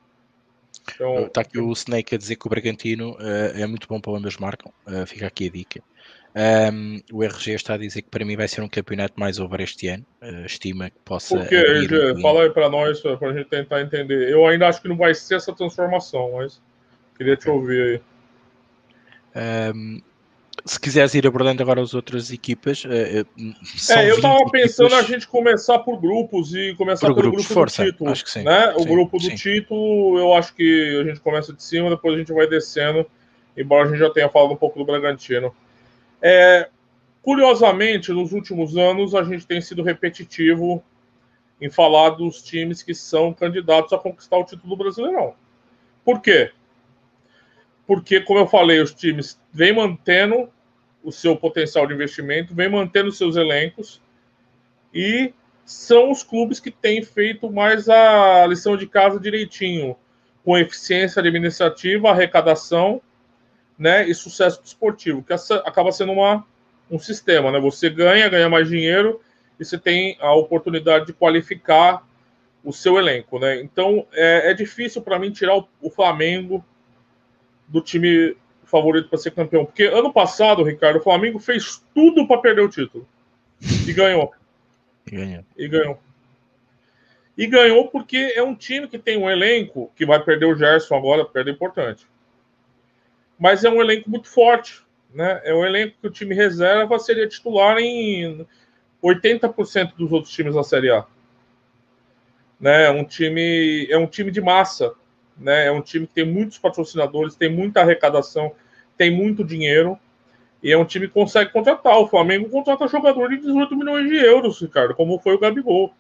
Então, Está aqui o Snake a dizer que o Bragantino uh, é muito bom para onde eles marcam. Uh, fica aqui a dica. Um, o RG está a dizer que para mim vai ser um campeonato mais over este ano. Uh, estima que possa. Por quê, RG? Fala aí para nós, para a gente tentar entender. Eu ainda acho que não vai ser essa transformação, mas queria te ouvir aí. Um, se quiseres ir abordando agora as outras equipas. Uh, é, eu estava pensando a gente começar por grupos e começar por pelo grupos, grupo força, do título. Acho que sim. Né? O sim, grupo do sim. título, eu acho que a gente começa de cima, depois a gente vai descendo, embora a gente já tenha falado um pouco do Bragantino. É, curiosamente, nos últimos anos, a gente tem sido repetitivo em falar dos times que são candidatos a conquistar o título do Brasileirão. Por quê? Porque, como eu falei, os times vêm mantendo o seu potencial de investimento, vem mantendo seus elencos e são os clubes que têm feito mais a lição de casa direitinho, com eficiência administrativa, arrecadação né, e sucesso esportivo, que acaba sendo uma, um sistema. Né? Você ganha, ganha mais dinheiro e você tem a oportunidade de qualificar o seu elenco. Né? Então é, é difícil para mim tirar o, o Flamengo do time favorito para ser campeão. Porque ano passado, Ricardo, o Flamengo fez tudo para perder o título. E ganhou. E ganhou. E ganhou. E ganhou porque é um time que tem um elenco que vai perder o Gerson agora, perda importante. Mas é um elenco muito forte. Né? É um elenco que o time reserva seria titular em 80% dos outros times da Série A. Né? Um time, é um time de massa né? É um time que tem muitos patrocinadores, tem muita arrecadação, tem muito dinheiro. E é um time que consegue contratar. O Flamengo contrata jogador de 18 milhões de euros, Ricardo, como foi o Gabigol.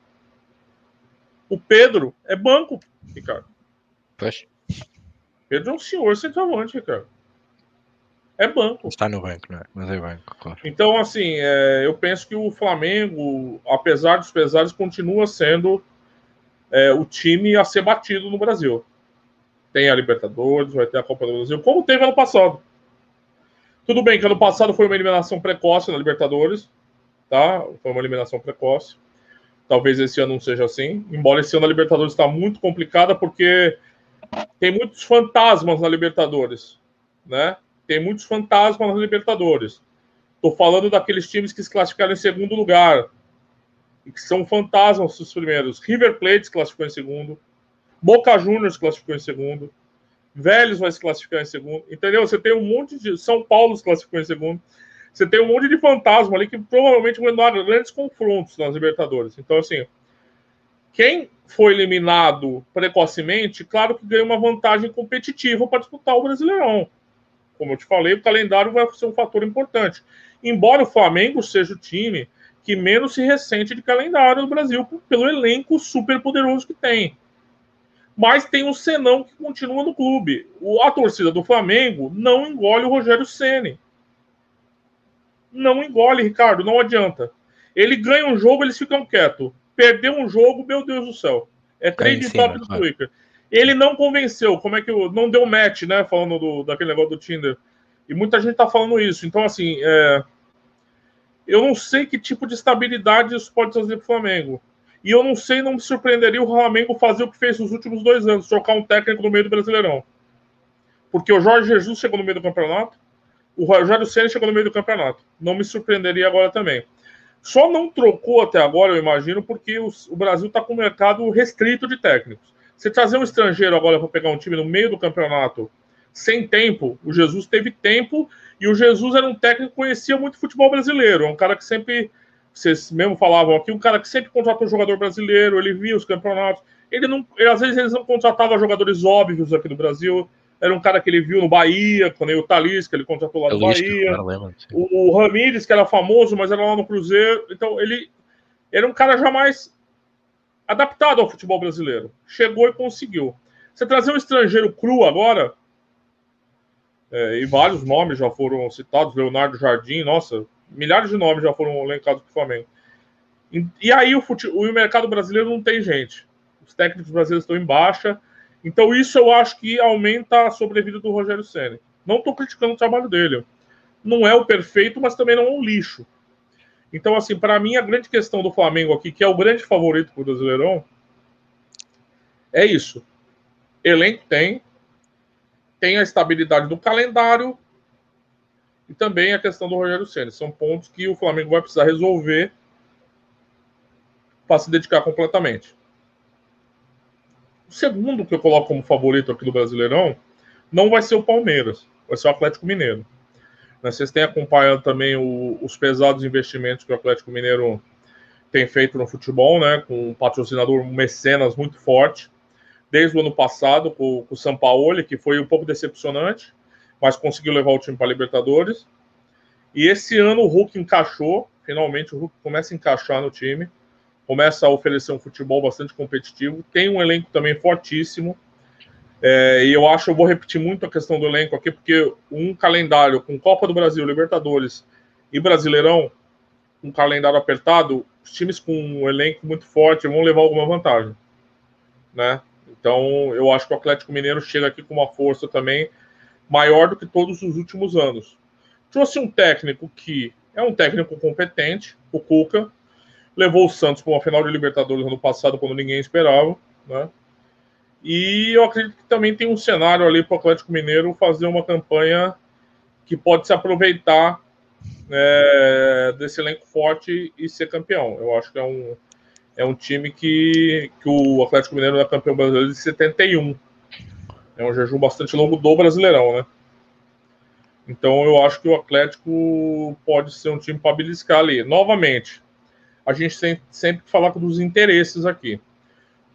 O Pedro é banco, Ricardo. Poxa. Pedro é um senhor centroavante, Ricardo. É banco. Está no banco, né? Mas é banco, claro. Então, assim, é, eu penso que o Flamengo, apesar dos pesares, continua sendo é, o time a ser batido no Brasil tem a Libertadores, vai ter a Copa do Brasil, como teve ano passado. Tudo bem que ano passado foi uma eliminação precoce na Libertadores, tá? Foi uma eliminação precoce. Talvez esse ano não seja assim. Embora esse ano a Libertadores está muito complicada porque tem muitos fantasmas na Libertadores, né? Tem muitos fantasmas na Libertadores. Estou falando daqueles times que se classificaram em segundo lugar e que são fantasmas os primeiros. River Plate se classificou em segundo. Boca Juniors classificou em segundo. Vélez vai se classificar em segundo, entendeu? Você tem um monte de. São Paulo se classificou em segundo. Você tem um monte de fantasma ali que provavelmente vão dar grandes confrontos nas Libertadores. Então, assim, quem foi eliminado precocemente, claro que ganha uma vantagem competitiva para disputar o Brasileirão. Como eu te falei, o calendário vai ser um fator importante. Embora o Flamengo seja o time que menos se ressente de calendário no Brasil, pelo elenco super poderoso que tem. Mas tem um senão que continua no clube. A torcida do Flamengo não engole o Rogério Ceni. Não engole, Ricardo, não adianta. Ele ganha um jogo, eles ficam quietos. Perdeu um jogo, meu Deus do céu. É trade top do Twitter. Ele não convenceu, como é que eu, não deu match, né? Falando do, daquele negócio do Tinder. E muita gente tá falando isso. Então, assim, é, eu não sei que tipo de estabilidade isso pode trazer para o Flamengo. E eu não sei, não me surpreenderia o Flamengo fazer o que fez nos últimos dois anos, trocar um técnico no meio do Brasileirão. Porque o Jorge Jesus chegou no meio do campeonato, o Rogério Senna chegou no meio do campeonato. Não me surpreenderia agora também. Só não trocou até agora, eu imagino, porque o, o Brasil está com um mercado restrito de técnicos. Você trazer um estrangeiro agora para pegar um time no meio do campeonato sem tempo, o Jesus teve tempo e o Jesus era um técnico que conhecia muito futebol brasileiro. É um cara que sempre, vocês mesmo falavam aqui, um cara que sempre contratou jogador brasileiro, ele via os campeonatos. Ele não, ele, às vezes eles não contratavam jogadores óbvios aqui no Brasil. Era um cara que ele viu no Bahia, quando o Talisca, ele contratou lá no Bahia. o, o Ramires, que era famoso, mas era lá no Cruzeiro. Então, ele era um cara jamais adaptado ao futebol brasileiro. Chegou e conseguiu. Você trazer um estrangeiro cru agora, é, e vários nomes já foram citados, Leonardo Jardim, nossa, milhares de nomes já foram elencados para o Flamengo. E, e aí o, fute... o mercado brasileiro não tem gente. Os técnicos brasileiros estão em baixa. Então isso eu acho que aumenta a sobrevida do Rogério Senna. Não estou criticando o trabalho dele. Não é o perfeito, mas também não é um lixo. Então, assim, para mim, a grande questão do Flamengo aqui, que é o grande favorito para o Brasileirão, é isso. Elenco tem, tem a estabilidade do calendário e também a questão do Rogério Ceni. São pontos que o Flamengo vai precisar resolver para se dedicar completamente. O segundo que eu coloco como favorito aqui do Brasileirão não vai ser o Palmeiras, vai ser o Atlético Mineiro. Né, vocês têm acompanhado também o, os pesados investimentos que o Atlético Mineiro tem feito no futebol, né? Com um patrocinador um mecenas muito forte desde o ano passado com, com o Sampaoli, que foi um pouco decepcionante, mas conseguiu levar o time para a Libertadores. E esse ano o Hulk encaixou, finalmente o Hulk começa a encaixar no time, começa a oferecer um futebol bastante competitivo, tem um elenco também fortíssimo. É, e eu acho, eu vou repetir muito a questão do elenco aqui, porque um calendário com Copa do Brasil, Libertadores e Brasileirão, um calendário apertado, os times com um elenco muito forte vão levar alguma vantagem, né? Então, eu acho que o Atlético Mineiro chega aqui com uma força também maior do que todos os últimos anos. Trouxe um técnico que é um técnico competente, o Cuca, levou o Santos para uma final de Libertadores ano passado, quando ninguém esperava, né? E eu acredito que também tem um cenário ali para o Atlético Mineiro fazer uma campanha que pode se aproveitar é, desse elenco forte e ser campeão. Eu acho que é um, é um time que, que o Atlético Mineiro é campeão brasileiro de 71. É um jejum bastante longo do Brasileirão, né? Então eu acho que o Atlético pode ser um time para beliscar ali. Novamente, a gente tem sempre que falar dos interesses aqui.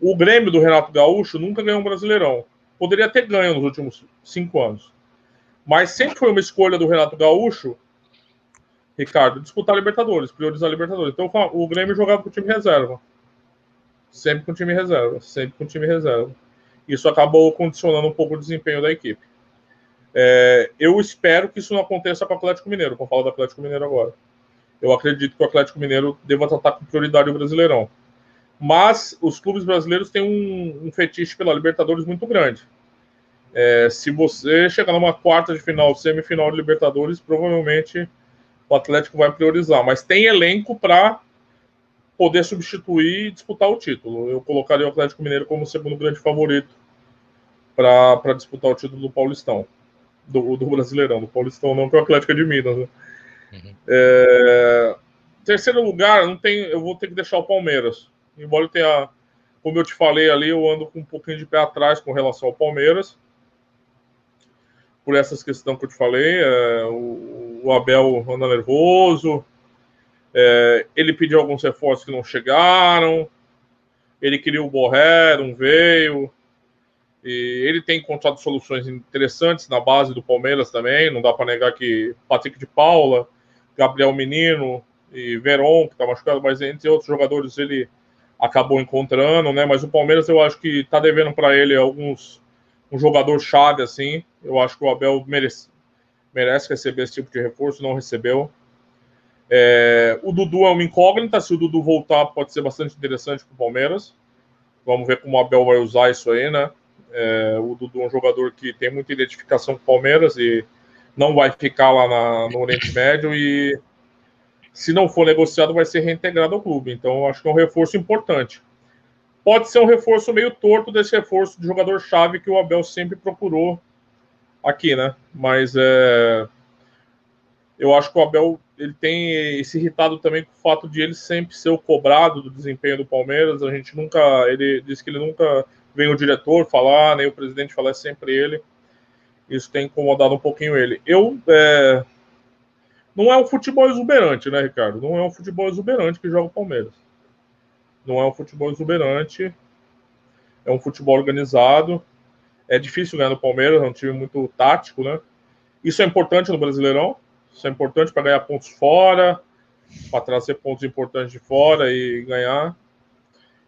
O Grêmio do Renato Gaúcho nunca ganhou um Brasileirão. Poderia ter ganho nos últimos cinco anos. Mas sempre foi uma escolha do Renato Gaúcho, Ricardo, disputar Libertadores, priorizar Libertadores. Então o Grêmio jogava com o time reserva sempre com time reserva, sempre com time reserva. Isso acabou condicionando um pouco o desempenho da equipe. É, eu espero que isso não aconteça com o Atlético Mineiro, vou falar do Atlético Mineiro agora. Eu acredito que o Atlético Mineiro deva tratar com prioridade o Brasileirão. Mas os clubes brasileiros têm um, um fetiche pela Libertadores muito grande. É, se você chegar numa quarta de final, semifinal de Libertadores, provavelmente o Atlético vai priorizar. Mas tem elenco para poder substituir e disputar o título. Eu colocaria o Atlético Mineiro como o segundo grande favorito para disputar o título do Paulistão, do, do, Brasileirão, do Paulistão não, que é o Atlético é de Minas. Né? Uhum. É, terceiro lugar, não tem, eu vou ter que deixar o Palmeiras. Embora eu tenha, como eu te falei ali, eu ando com um pouquinho de pé atrás com relação ao Palmeiras. por essas questões que eu te falei. É, o, o, Abel anda nervoso, é, ele pediu alguns reforços que não chegaram, ele queria o Borré, não veio. E ele tem encontrado soluções interessantes na base do Palmeiras também. Não dá para negar que Patrick de Paula, Gabriel Menino e Veron, que está machucado, mas entre outros jogadores ele acabou encontrando, né? Mas o Palmeiras eu acho que está devendo para ele alguns um jogador chave assim. Eu acho que o Abel merece, merece receber esse tipo de reforço, não recebeu. É, o Dudu é uma incógnita. Se o Dudu voltar, pode ser bastante interessante para o Palmeiras. Vamos ver como o Abel vai usar isso aí, né? É, o Dudu é um jogador que tem muita identificação com o Palmeiras e não vai ficar lá na, no Oriente Médio e se não for negociado vai ser reintegrado ao clube. Então acho que é um reforço importante. Pode ser um reforço meio torto desse reforço de jogador-chave que o Abel sempre procurou aqui, né? Mas é, eu acho que o Abel ele tem se irritado também com o fato de ele sempre ser o cobrado do desempenho do Palmeiras. A gente nunca, ele disse que ele nunca vem o diretor falar, nem o presidente falar, é sempre ele. Isso tem incomodado um pouquinho ele. Eu. É... Não é um futebol exuberante, né, Ricardo? Não é um futebol exuberante que joga o Palmeiras. Não é um futebol exuberante. É um futebol organizado. É difícil ganhar no Palmeiras, é um time muito tático, né? Isso é importante no Brasileirão. Isso é importante para ganhar pontos fora, para trazer pontos importantes de fora e ganhar.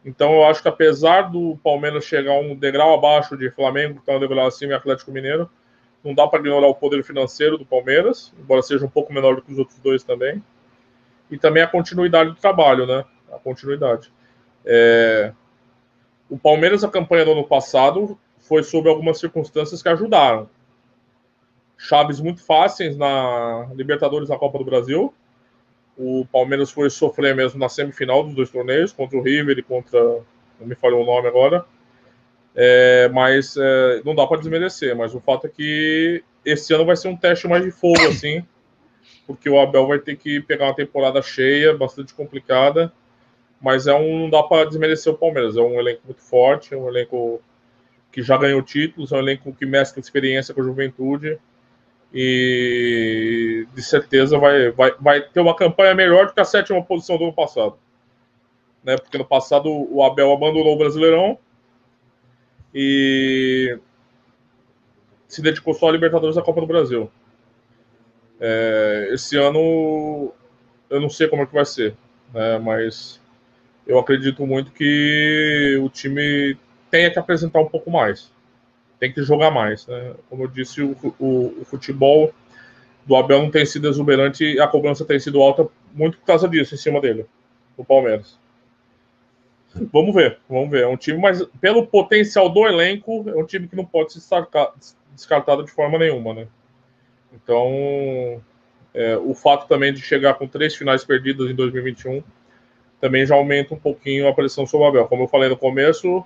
Então eu acho que apesar do Palmeiras chegar um degrau abaixo de Flamengo, que está um degrau acima e Atlético Mineiro, não dá para ignorar o poder financeiro do Palmeiras, embora seja um pouco menor do que os outros dois também. E também a continuidade do trabalho, né? A continuidade. É... O Palmeiras, a campanha do ano passado, foi sob algumas circunstâncias que ajudaram. Chaves muito fáceis na Libertadores na Copa do Brasil, o Palmeiras foi sofrer mesmo na semifinal dos dois torneios, contra o River e contra. Não me falhou o nome agora. É, mas é, não dá para desmerecer. Mas o fato é que esse ano vai ser um teste mais de fogo, assim, porque o Abel vai ter que pegar uma temporada cheia, bastante complicada. Mas é um, não dá para desmerecer o Palmeiras. É um elenco muito forte, é um elenco que já ganhou títulos, é um elenco que mescla experiência com a juventude e de certeza vai, vai, vai ter uma campanha melhor do que a sétima posição do ano passado. Né? Porque no passado o Abel abandonou o Brasileirão e se dedicou só a Libertadores da Copa do Brasil. É, esse ano eu não sei como é que vai ser, né? mas eu acredito muito que o time tenha que apresentar um pouco mais tem que jogar mais. Né? Como eu disse, o, o, o, futebol do Abel não tem sido exuberante e a cobrança tem sido alta muito por causa disso em cima dele, o Palmeiras. Vamos ver, vamos ver. É um time, mas pelo potencial do elenco, é um time que não pode ser descartado de forma nenhuma, né? Então, é, o fato também de chegar com três finais perdidas em 2021 também já aumenta um pouquinho a pressão sobre o Abel. Como eu falei no começo,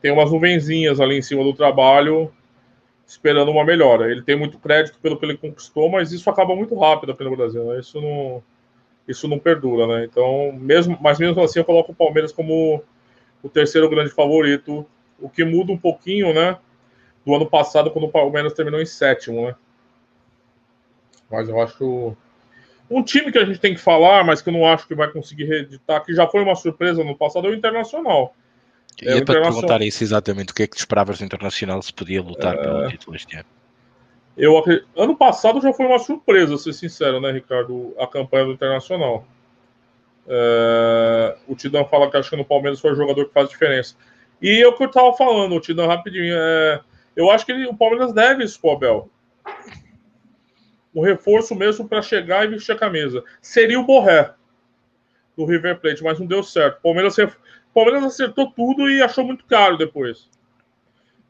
tem umas nuvenzinhas ali em cima do trabalho, esperando uma melhora. Ele tem muito crédito pelo que ele conquistou, mas isso acaba muito rápido aqui no Brasil. Né? Isso não, isso não perdura, né? Então, mesmo, mas mesmo assim, eu coloco o Palmeiras como o terceiro grande favorito, o que muda um pouquinho, né? Do ano passado, quando o Palmeiras terminou em sétimo, né? Mas eu acho um time que a gente tem que falar, mas que eu não acho que vai conseguir reeditar, que já foi uma surpresa no passado, é o Internacional. É, é para te perguntar isso exatamente, o que é que tu esperavas do Internacional se podia lutar é... pelo título este ano? Eu, ano passado já foi uma surpresa, ser sincero, né, Ricardo? A campanha do Internacional. É... O Tidão fala que acho que no Palmeiras foi o jogador que faz diferença. E é o que eu estava falando, o Tidão, rapidinho. É... Eu acho que ele, o Palmeiras deve isso pro Abel. Um reforço mesmo para chegar e vestir a camisa. Seria o Borré do River Plate, mas não deu certo. O Palmeiras o Palmeiras acertou tudo e achou muito caro depois.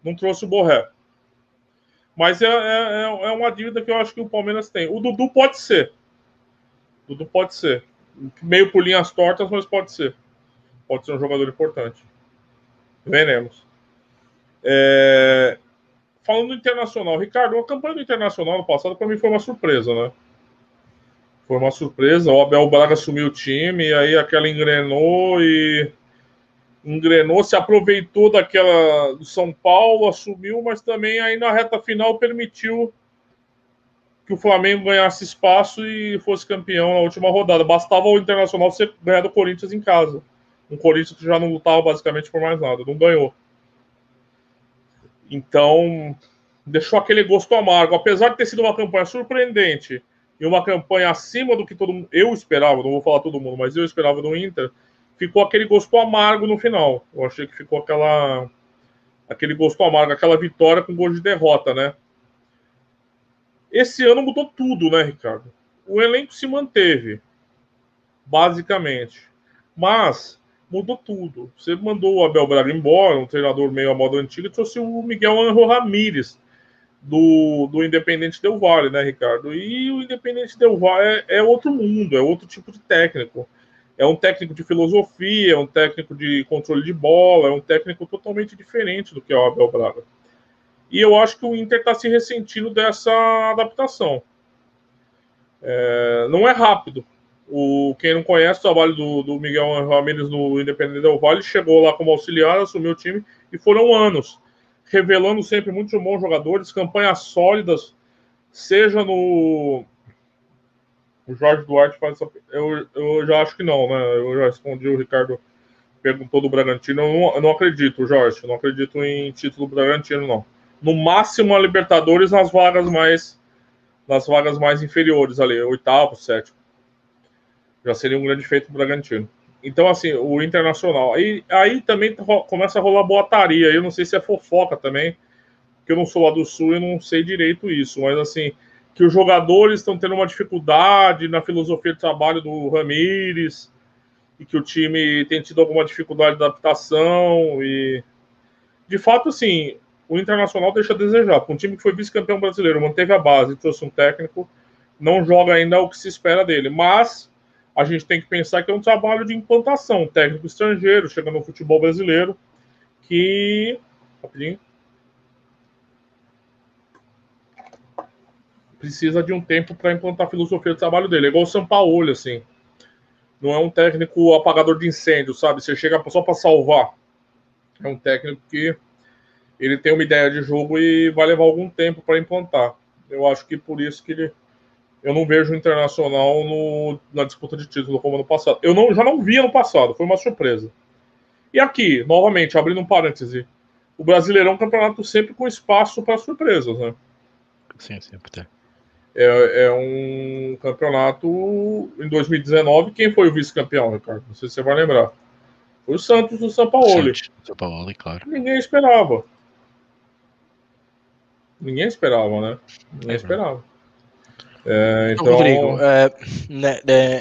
Não trouxe o Borré. Mas é, é, é uma dívida que eu acho que o Palmeiras tem. O Dudu pode ser. O Dudu pode ser. Meio por linhas tortas, mas pode ser. Pode ser um jogador importante. Veremos. É... Falando do Internacional, Ricardo, a campanha do Internacional no passado para mim foi uma surpresa, né? Foi uma surpresa. O Abel Braga assumiu o time, aí aquela engrenou e engrenou, se aproveitou daquela do São Paulo, assumiu, mas também aí na reta final permitiu que o Flamengo ganhasse espaço e fosse campeão na última rodada. Bastava o Internacional ser ganhar do Corinthians em casa. Um Corinthians que já não lutava basicamente por mais nada, não ganhou. Então, deixou aquele gosto amargo. Apesar de ter sido uma campanha surpreendente e uma campanha acima do que todo mundo, eu esperava, não vou falar todo mundo, mas eu esperava do Inter, ficou aquele gosto amargo no final. Eu achei que ficou aquela aquele gosto amargo, aquela vitória com gosto de derrota, né? Esse ano mudou tudo, né, Ricardo? O elenco se manteve, basicamente. Mas mudou tudo. Você mandou o Abel Braga embora, um treinador meio à moda antiga, e trouxe o Miguel Angel Ramírez, do, do Independente Del Vale, né, Ricardo? E o Independente Del Vale é, é outro mundo, é outro tipo de técnico. É um técnico de filosofia, é um técnico de controle de bola, é um técnico totalmente diferente do que é o Abel Braga. E eu acho que o Inter está se ressentindo dessa adaptação. É, não é rápido. O, quem não conhece o trabalho do, do Miguel Ramirez no Independente Del Valle chegou lá como auxiliar, assumiu o time e foram anos, revelando sempre muitos bons jogadores, campanhas sólidas, seja no. O Jorge Duarte faz essa. Eu, eu já acho que não, né? Eu já respondi, o Ricardo perguntou do Bragantino. Eu não, eu não acredito, Jorge. Eu não acredito em título Bragantino, não no máximo a Libertadores nas vagas mais nas vagas mais inferiores ali, oitavo, sétimo. Já seria um grande feito para o Bragantino. Então, assim, o Internacional. Aí, aí também começa a rolar boataria. Eu não sei se é fofoca também, porque eu não sou lá do Sul e não sei direito isso. Mas, assim, que os jogadores estão tendo uma dificuldade na filosofia de trabalho do Ramires e que o time tem tido alguma dificuldade de adaptação. E, de fato, assim, o Internacional deixa a desejar. Um time que foi vice-campeão brasileiro, manteve a base, trouxe um técnico, não joga ainda o que se espera dele. Mas a gente tem que pensar que é um trabalho de implantação. técnico estrangeiro chegando no futebol brasileiro, que. Rapidinho. Precisa de um tempo para implantar a filosofia do trabalho dele. É igual o São Paulo, assim. Não é um técnico apagador de incêndio, sabe? Você chega só para salvar. É um técnico que ele tem uma ideia de jogo e vai levar algum tempo para implantar. Eu acho que por isso que ele. Eu não vejo o Internacional no, na disputa de título como no passado. Eu não, já não via no passado, foi uma surpresa. E aqui, novamente, abrindo um parêntese, o Brasileirão é um campeonato sempre com espaço para surpresas, né? Sim, sempre tem. É, é, um campeonato. Em 2019, quem foi o vice-campeão, Ricardo? Não sei se você vai lembrar. Foi o Santos do São Paulo. São Paulo, claro. Ninguém esperava. Ninguém esperava, né? Ninguém é esperava. É, então... Rodrigo, uh, na,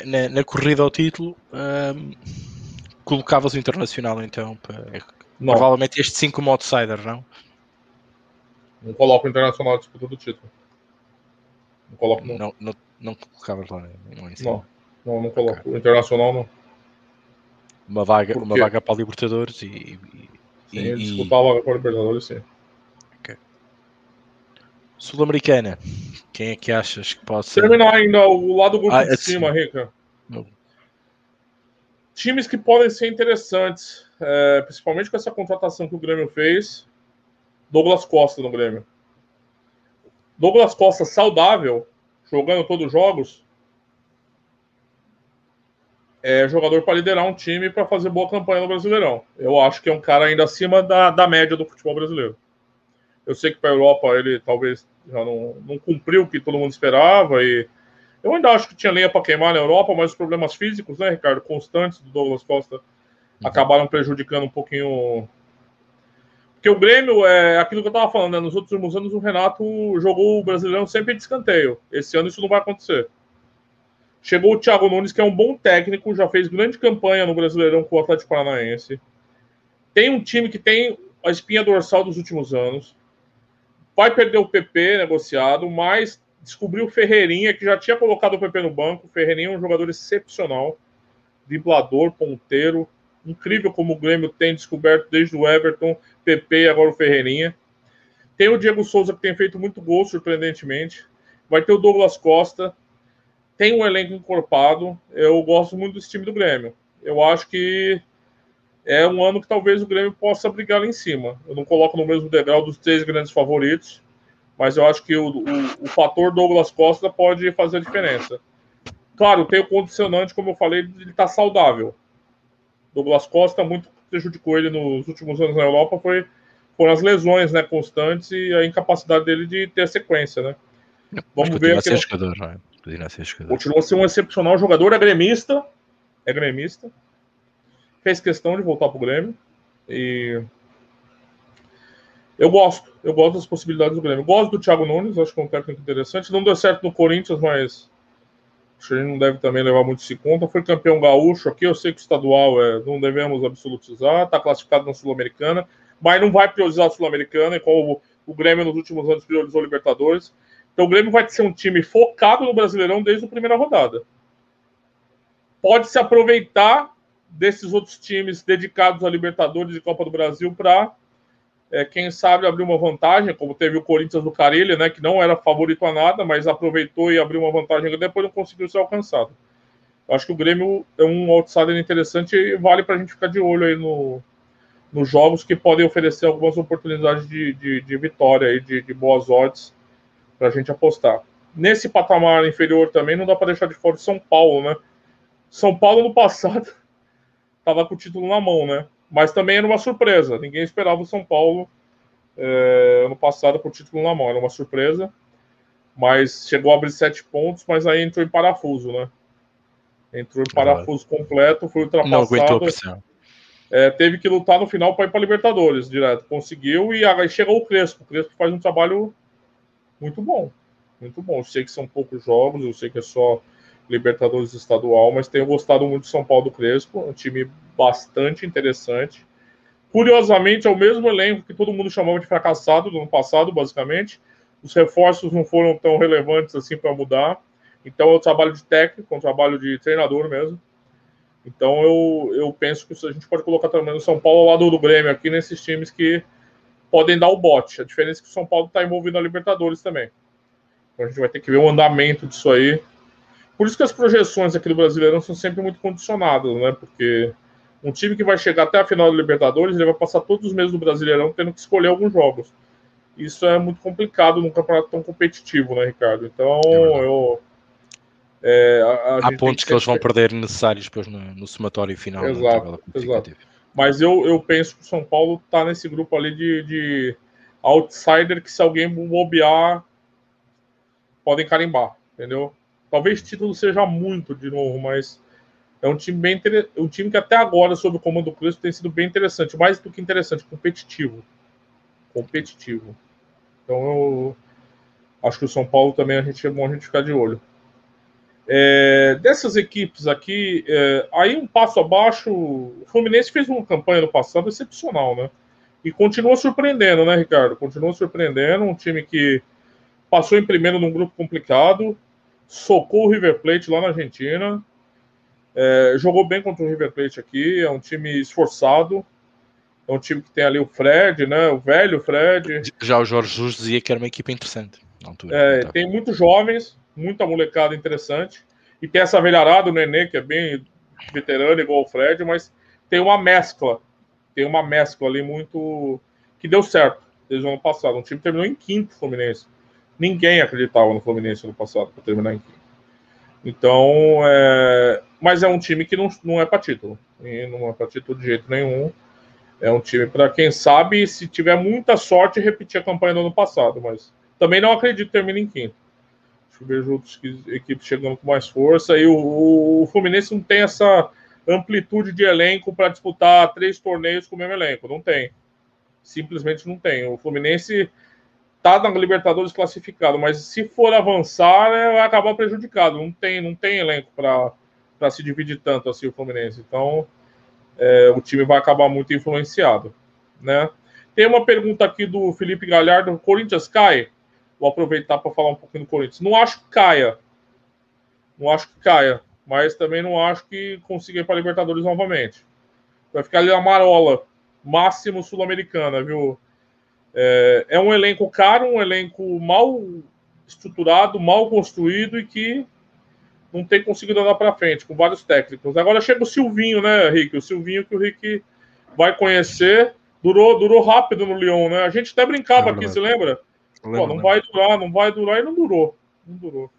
na, na, corrida ao título, uh, colocavas o Internacional então? Para... Provavelmente este 5 como outsider, não? Não coloco o Internacional na disputa do título. Não coloco não. Não, não, não colocavas lá, não é Não, não, não coloco. Okay. O Internacional não. Uma vaga, uma vaga para a Libertadores e. e, sim, e disputar a vaga para a Libertadores, sim. Sul-Americana. Quem é que achas que pode ser? Terminar ainda o lado do grupo ah, de cima, Rica. Times que podem ser interessantes, é, principalmente com essa contratação que o Grêmio fez. Douglas Costa no Grêmio. Douglas Costa saudável, jogando todos os jogos, é jogador para liderar um time para fazer boa campanha no Brasileirão. Eu acho que é um cara ainda acima da, da média do futebol brasileiro. Eu sei que para a Europa ele talvez já não, não cumpriu o que todo mundo esperava e eu ainda acho que tinha lenha para queimar na Europa, mas os problemas físicos, né, Ricardo, constantes do Douglas Costa uhum. acabaram prejudicando um pouquinho. Porque o Grêmio é aquilo que eu estava falando, né? Nos últimos anos o Renato jogou o Brasileirão sempre de escanteio. Esse ano isso não vai acontecer. Chegou o Thiago Nunes, que é um bom técnico, já fez grande campanha no Brasileirão com o Atlético Paranaense. Tem um time que tem a espinha dorsal dos últimos anos vai perder o PP negociado, mas descobriu o Ferreirinha, que já tinha colocado o PP no banco. O Ferreirinha é um jogador excepcional, driblador, ponteiro, incrível como o Grêmio tem descoberto desde o Everton, PP e agora o Ferreirinha. Tem o Diego Souza, que tem feito muito gol, surpreendentemente. Vai ter o Douglas Costa. Tem um elenco encorpado. Eu gosto muito desse time do Grêmio. Eu acho que é um ano que talvez o Grêmio possa brigar lá em cima. Eu não coloco no mesmo degrau dos três grandes favoritos, mas eu acho que o, o, o fator Douglas Costa pode fazer a diferença. Claro, tem o condicionante, como eu falei, ele estar tá saudável. Douglas Costa muito prejudicou ele nos últimos anos na Europa foi foram as lesões, né, constantes e a incapacidade dele de ter sequência, né? Vamos ver aqui. Ser jogador, não é? Continua ser jogador. Continua a ser um excepcional jogador, é gremista, é gremista. Fez questão de voltar para o Grêmio e eu gosto, eu gosto das possibilidades do Grêmio. Gosto do Thiago Nunes, acho que é um técnico interessante. Não deu certo no Corinthians, mas a gente não deve também levar muito isso em conta. Foi campeão gaúcho aqui, eu sei que o estadual é, não devemos absolutizar, está classificado na Sul-Americana, mas não vai priorizar a Sul-Americana, como o Grêmio nos últimos anos priorizou Libertadores. Então o Grêmio vai ser um time focado no Brasileirão desde a primeira rodada. Pode se aproveitar desses outros times dedicados a Libertadores e Copa do Brasil para, é, quem sabe, abrir uma vantagem, como teve o Corinthians do Carilha, né, que não era favorito a nada, mas aproveitou e abriu uma vantagem que depois não conseguiu ser alcançado. Eu acho que o Grêmio é um outsider interessante e vale para a gente ficar de olho aí no, nos jogos que podem oferecer algumas oportunidades de, de, de vitória e de, de boas odds para a gente apostar. Nesse patamar inferior também não dá para deixar de fora o São Paulo, né? São Paulo no passado estava com o título na mão, né? Mas também era uma surpresa. Ninguém esperava o São Paulo é, ano passado o título na mão. Era uma surpresa. Mas chegou a abrir sete pontos, mas aí entrou em parafuso, né? Entrou em parafuso completo, foi ultrapassado. Não aguentou pressão. É, teve que lutar no final para ir para Libertadores direto. Conseguiu e aí chegou o Crespo. O Crespo faz um trabalho muito bom. Muito bom. Eu sei que são poucos jogos, eu sei que é só Libertadores estadual, mas tenho gostado muito do São Paulo do Crespo, um time bastante interessante. Curiosamente, é o mesmo elenco que todo mundo chamava de fracassado no ano passado, basicamente. Os reforços não foram tão relevantes assim para mudar. Então, é um trabalho de técnico, é um trabalho de treinador mesmo. Então, eu, eu penso que a gente pode colocar também o São Paulo ao lado do Grêmio aqui, nesses times que podem dar o bote. A diferença é que o São Paulo está envolvido na Libertadores também. Então, a gente vai ter que ver o andamento disso aí por isso que as projeções aqui do Brasileirão são sempre muito condicionadas, né? Porque um time que vai chegar até a final da Libertadores, ele vai passar todos os meses do Brasileirão tendo que escolher alguns jogos. Isso é muito complicado num campeonato tão competitivo, né, Ricardo? Então, é eu. É, a, a Há pontos que, que eles vão perder necessários depois no, no somatório final. Exato, exato. Mas eu, eu penso que o São Paulo está nesse grupo ali de, de outsider que se alguém bobear, podem carimbar, entendeu? Talvez título seja muito de novo, mas é um time bem inter... um time que até agora, sob o comando do Crespo, tem sido bem interessante, mais do que interessante, competitivo. Competitivo. Então eu acho que o São Paulo também a gente é bom a gente ficar de olho. É, dessas equipes aqui, é, aí um passo abaixo, o Fluminense fez uma campanha no passado excepcional, né? E continua surpreendendo, né, Ricardo? Continua surpreendendo, um time que passou em primeiro num grupo complicado, socou o River Plate lá na Argentina. É, jogou bem contra o River Plate aqui. É um time esforçado. É um time que tem ali o Fred, né? O velho Fred. Já o Jorge Jesus dizia que era uma equipe interessante. Altura, é, tá. tem muitos jovens, muita molecada interessante. E tem essa velharada, o Nenê, que é bem veterano, igual o Fred, mas tem uma mescla. Tem uma mescla ali muito. que deu certo desde o ano passado. Um time terminou em quinto Fluminense. Ninguém acreditava no Fluminense no passado para terminar em quinto. Então, é... mas é um time que não, não é para título. E não é para título de jeito nenhum. É um time para quem sabe, se tiver muita sorte, repetir a campanha do ano passado. Mas também não acredito que termine em quinto. Acho que vejo outras equipes chegando com mais força. E o, o Fluminense não tem essa amplitude de elenco para disputar três torneios com o mesmo elenco. Não tem. Simplesmente não tem. O Fluminense tá na Libertadores classificado, mas se for avançar, é, vai acabar prejudicado. Não tem, não tem elenco para se dividir tanto assim o Fluminense. Então, é, o time vai acabar muito influenciado, né? Tem uma pergunta aqui do Felipe Galhardo: Corinthians cai? Vou aproveitar para falar um pouquinho do Corinthians. Não acho que caia. Não acho que caia, mas também não acho que consiga ir para Libertadores novamente. Vai ficar ali a marola, máximo sul-americana, viu? É, é um elenco caro, um elenco mal estruturado, mal construído e que não tem conseguido andar para frente, com vários técnicos. Agora chega o Silvinho, né, Rick? O Silvinho que o Rick vai conhecer. Durou, durou rápido no Lyon, né? A gente até brincava aqui, se lembra? Pô, não vai durar, não vai durar e não durou. Não durou.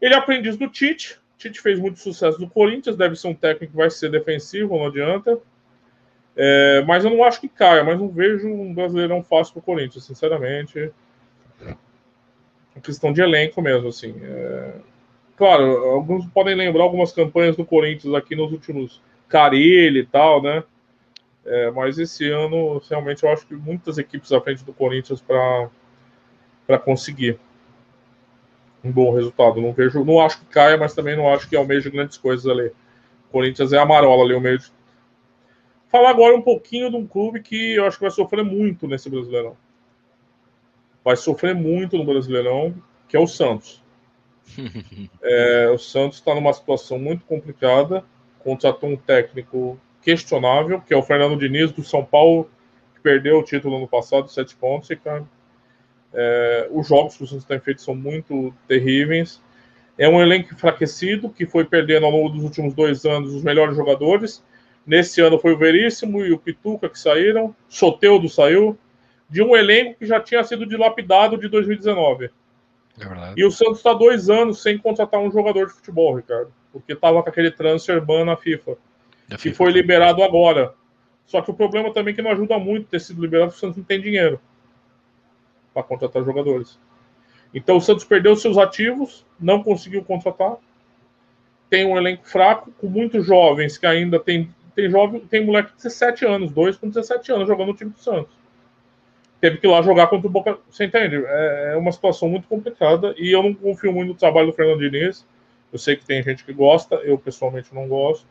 Ele é aprendiz do Tite. Tite fez muito sucesso no Corinthians, deve ser um técnico que vai ser defensivo, não adianta. É, mas eu não acho que caia, mas não vejo um brasileirão fácil para o Corinthians, sinceramente. É questão de elenco mesmo, assim. É... Claro, alguns podem lembrar algumas campanhas do Corinthians aqui nos últimos Carelli e tal, né? É, mas esse ano, realmente, eu acho que muitas equipes à frente do Corinthians para conseguir um bom resultado. Não vejo, não acho que caia, mas também não acho que almeja grandes coisas ali. O Corinthians é a marola ali, o meio de... Falar agora um pouquinho de um clube que eu acho que vai sofrer muito nesse Brasileirão. Vai sofrer muito no Brasileirão, que é o Santos. é, o Santos está numa situação muito complicada, contratou um técnico questionável, que é o Fernando Diniz, do São Paulo, que perdeu o título no passado, sete pontos, e cara, é, os jogos que o Santos tem feito são muito terríveis. É um elenco enfraquecido que foi perdendo ao longo dos últimos dois anos os melhores jogadores. Nesse ano foi o Veríssimo e o Pituca que saíram, Soteudo saiu, de um elenco que já tinha sido dilapidado de 2019. É e o Santos está dois anos sem contratar um jogador de futebol, Ricardo, porque estava com aquele transfer ban na FIFA, da que FIFA. foi liberado agora. Só que o problema também é que não ajuda muito ter sido liberado, porque o Santos não tem dinheiro para contratar jogadores. Então o Santos perdeu seus ativos, não conseguiu contratar. Tem um elenco fraco, com muitos jovens que ainda tem. Tem jovem, tem moleque de 17 anos, dois com 17 anos jogando no time do Santos. Teve que ir lá jogar contra o Boca. Você entende? É, é uma situação muito complicada e eu não confio muito no trabalho do Fernando Diniz. Eu sei que tem gente que gosta, eu pessoalmente não gosto.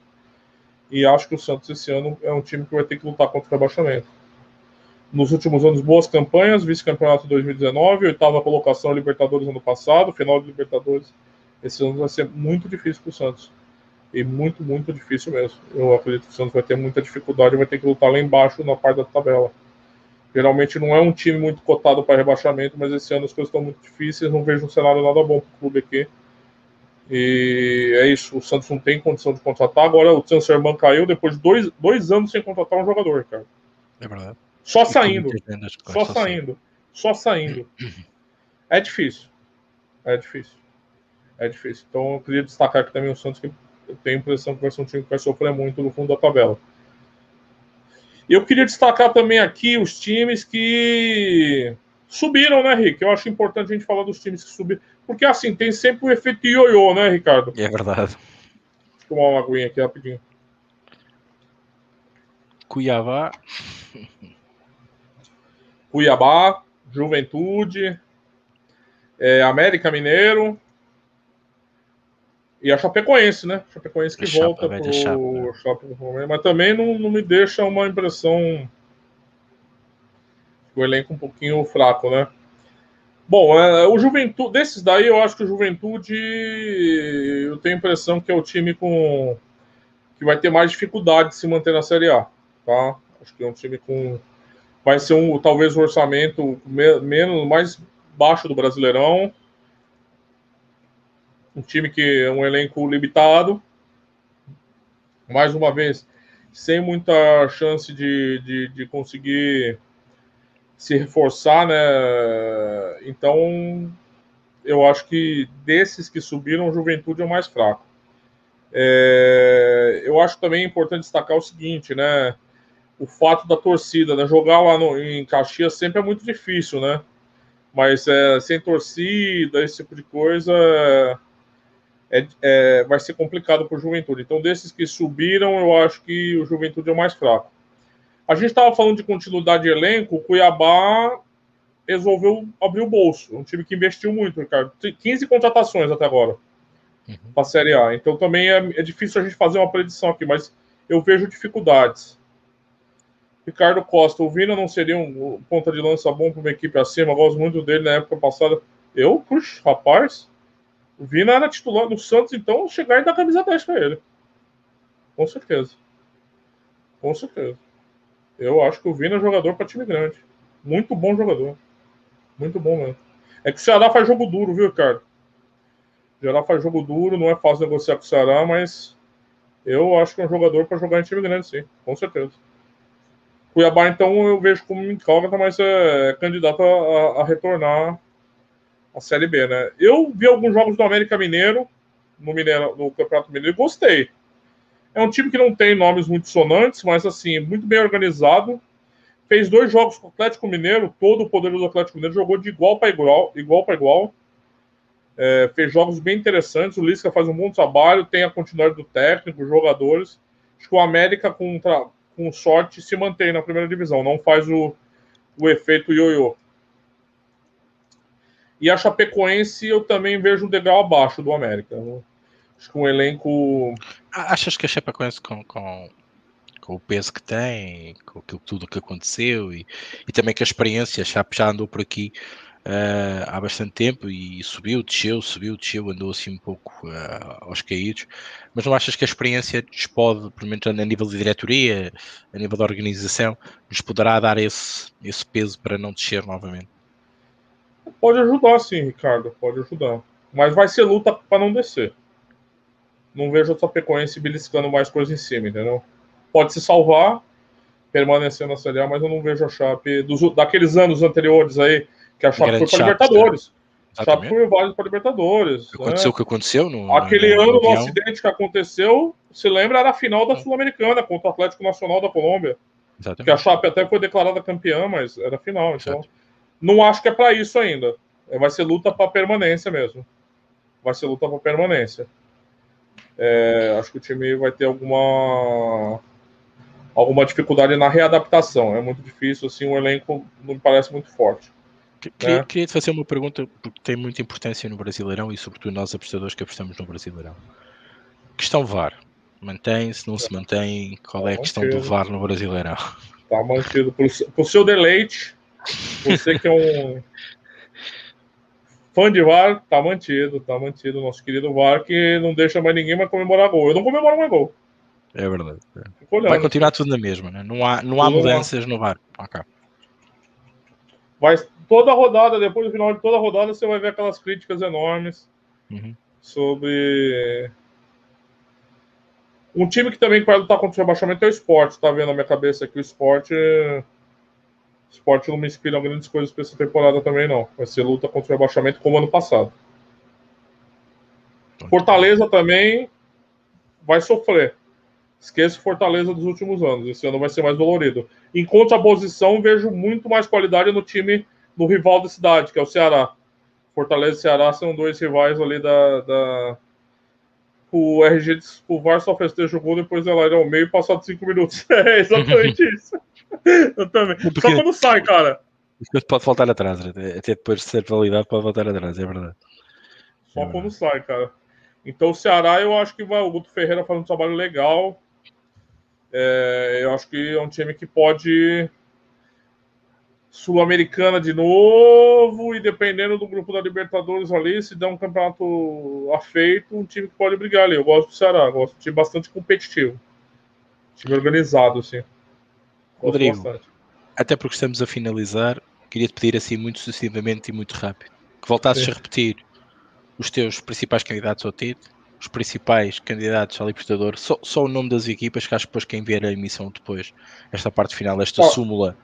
E acho que o Santos esse ano é um time que vai ter que lutar contra o rebaixamento nos últimos anos boas campanhas, vice-campeonato 2019, oitava colocação Libertadores ano passado, final de Libertadores. Esse ano vai ser muito difícil para o Santos. E muito, muito difícil mesmo. Eu acredito que o Santos vai ter muita dificuldade, vai ter que lutar lá embaixo na parte da tabela. Geralmente não é um time muito cotado para rebaixamento, mas esse ano as coisas estão muito difíceis, não vejo um cenário nada bom para o clube aqui. E é isso, o Santos não tem condição de contratar. Agora o Transferman caiu depois de dois, dois anos sem contratar um jogador, cara. É verdade. Só saindo. Só saindo. Só saindo. É difícil. É difícil. É difícil. Então eu queria destacar aqui também o Santos, que eu tenho a impressão que vai ser um time que vai sofrer muito no fundo da tabela. Eu queria destacar também aqui os times que subiram, né, Rick? Eu acho importante a gente falar dos times que subiram. Porque assim, tem sempre o efeito ioiô, né, Ricardo? É verdade. Vou tomar uma aguinha aqui rapidinho. Cuiabá. Cuiabá, Juventude, é, América Mineiro e a Chapecoense, né? Chapecoense que volta para o Chapecoense, mas também não, não me deixa uma impressão o elenco um pouquinho fraco, né? Bom, é, o Juventude, desses daí eu acho que o Juventude, eu tenho a impressão que é o time com que vai ter mais dificuldade de se manter na Série A, tá? Acho que é um time com vai ser um talvez o um orçamento menos mais baixo do Brasileirão. Um time que é um elenco limitado. Mais uma vez, sem muita chance de, de, de conseguir se reforçar, né? Então, eu acho que desses que subiram, Juventude é o mais fraco. É, eu acho também importante destacar o seguinte, né? o fato da torcida, né? Jogar lá no, em Caxias sempre é muito difícil, né? Mas é, sem torcida, esse tipo de coisa, é, é, vai ser complicado para o Juventude. Então, desses que subiram, eu acho que o Juventude é o mais fraco. A gente estava falando de continuidade de elenco, o Cuiabá resolveu abrir o bolso. Um time que investiu muito, Ricardo. 15 contratações até agora uhum. para a Série A. Então, também é, é difícil a gente fazer uma predição aqui, mas eu vejo dificuldades. Ricardo Costa, o Vina não seria um ponta de lança bom para uma equipe acima? Eu gosto muito dele na época passada. Eu, puxa, rapaz, o Vina era titular do Santos, então chegar e dar camisa 10 para ele. Com certeza. Com certeza. Eu acho que o Vina é jogador para time grande. Muito bom jogador. Muito bom mesmo. É que o Ceará faz jogo duro, viu, Ricardo? O Ceará faz jogo duro, não é fácil negociar com o Ceará, mas eu acho que é um jogador para jogar em time grande, sim. Com certeza. Cuiabá, então, eu vejo como incógnita, mas é, é candidato a, a, retornar à Série B, né? Eu vi alguns jogos do América Mineiro, no, Mineiro, no Campeonato Mineiro, e gostei. É um time que não tem nomes muito sonantes, mas, assim, muito bem organizado. Fez dois jogos com o Atlético Mineiro, todo o poder do Atlético Mineiro, jogou de igual para igual, igual para igual. É, fez jogos bem interessantes. O Lisca faz um bom trabalho, tem a continuidade do técnico, jogadores. Acho que o América, com, com sorte, se mantém na primeira divisão, não faz o, o efeito ioiô. E a Chapecoense eu também vejo um degrau abaixo do América. Acho que um elenco. Achas que a Chapecoense com, com, com o peso que tem, com aquilo, tudo que aconteceu e, e também que a experiência já, já andou por aqui uh, há bastante tempo e subiu, desceu, subiu, desceu, andou assim um pouco uh, aos caídos. Mas não achas que a experiência nos pode, pelo menos a nível de diretoria, a nível da organização, nos poderá dar esse, esse peso para não descer novamente? Pode ajudar, sim, Ricardo, pode ajudar. Mas vai ser luta para não descer. Não vejo a Chapecoense beliscando mais coisa em cima, entendeu? Pode se salvar, permanecendo na Série A, mas eu não vejo a Chape dos, daqueles anos anteriores aí, que a Chape foi para Libertadores. A Chape foi válido para Libertadores. Aconteceu né? o que aconteceu no. Aquele no, ano, no acidente que aconteceu, se lembra, era a final da é. Sul-Americana contra o Atlético Nacional da Colômbia. Exatamente. Que a Chape até foi declarada campeã, mas era final. Então, Exato. Não acho que é para isso ainda. É, vai ser luta para permanência mesmo. Vai ser luta para permanência. É, acho que o time vai ter alguma alguma dificuldade na readaptação. É muito difícil, assim, o elenco não me parece muito forte. Queria, né? queria te fazer uma pergunta porque tem muita importância no Brasileirão e sobretudo nós apostadores que apostamos no Brasileirão. Questão VAR. Mantém-se, não se mantém? Qual é a tá questão do VAR no Brasileirão? Está mantido. Por, por seu deleite, você que é um fã de VAR, tá mantido, tá mantido. Nosso querido VAR que não deixa mais ninguém mais comemorar gol. Eu não comemoro mais gol. É verdade. É. Vai continuar tudo na mesma, né? Não há, não há mudanças no VAR. Okay. Vai, toda rodada, depois do final de toda a rodada, você vai ver aquelas críticas enormes uhum. sobre. Um time que também vai lutar contra o rebaixamento é o esporte. Tá vendo na minha cabeça aqui o esporte. O esporte não me inspira grandes coisas para essa temporada também, não. Vai ser luta contra o rebaixamento como ano passado. Fortaleza também vai sofrer. Esqueça Fortaleza dos últimos anos. Esse ano vai ser mais dolorido. Em contraposição, vejo muito mais qualidade no time do rival da cidade, que é o Ceará. Fortaleza e Ceará são dois rivais ali da. da... O RG o VAR só festeja o gol depois ela ir ao meio passado cinco minutos. É exatamente isso. Eu também. Porque... Só quando sai, cara. Pode voltar atrás, até depois de ser validado, pode voltar atrás, é verdade. Só é quando verdade. sai, cara. Então o Ceará, eu acho que vai. O Guto Ferreira faz um trabalho legal. É, eu acho que é um time que pode Sul-Americana de novo e dependendo do grupo da Libertadores ali, se der um campeonato afeito, um time que pode brigar ali. Eu gosto do Ceará, gosto de um time bastante competitivo, time organizado, assim. Rodrigo, até porque estamos a finalizar, queria te pedir assim muito sucessivamente e muito rápido que voltasses Sim. a repetir os teus principais candidatos ao título os principais candidatos a Libertador, só, só o nome das equipas, que acho que depois quem vier a emissão depois, esta parte final, esta oh. súmula,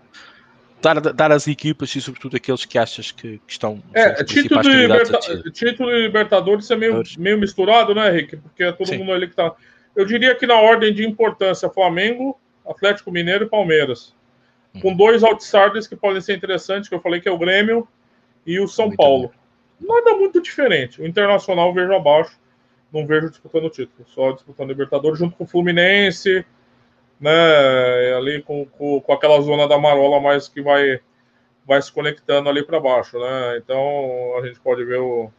dar, dar as equipas e sobretudo aqueles que achas que, que estão é, título de, liberta título de Libertadores é meio, meio misturado, né, Henrique? Porque é todo Sim. mundo ali que tá. Eu diria que na ordem de importância, Flamengo, Atlético Mineiro e Palmeiras. Hum. Com dois outsiders que podem ser interessantes, que eu falei que é o Grêmio e o São muito Paulo. Nada muito diferente. O Internacional vejo abaixo não vejo disputando o título, só disputando Libertadores junto com o Fluminense, né, ali com, com, com aquela zona da Marola mais que vai, vai se conectando ali para baixo, né, então a gente pode ver o,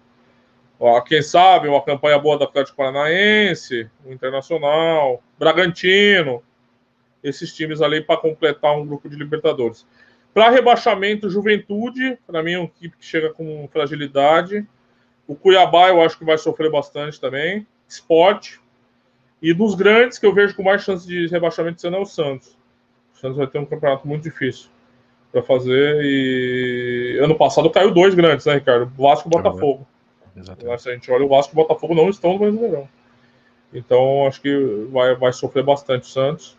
quem sabe, uma campanha boa do Atlético Paranaense, o Internacional, Bragantino, esses times ali para completar um grupo de Libertadores. Para rebaixamento, Juventude, para mim é um equipe que chega com fragilidade, o Cuiabá eu acho que vai sofrer bastante também. Sport. E dos grandes que eu vejo com mais chance de rebaixamento sendo é o Santos. O Santos vai ter um campeonato muito difícil para fazer. E ano passado caiu dois grandes, né, Ricardo? Vasco e Botafogo. Exatamente. Se a gente olha, o Vasco e o Botafogo não estão no Brasileirão. Então acho que vai, vai sofrer bastante o Santos.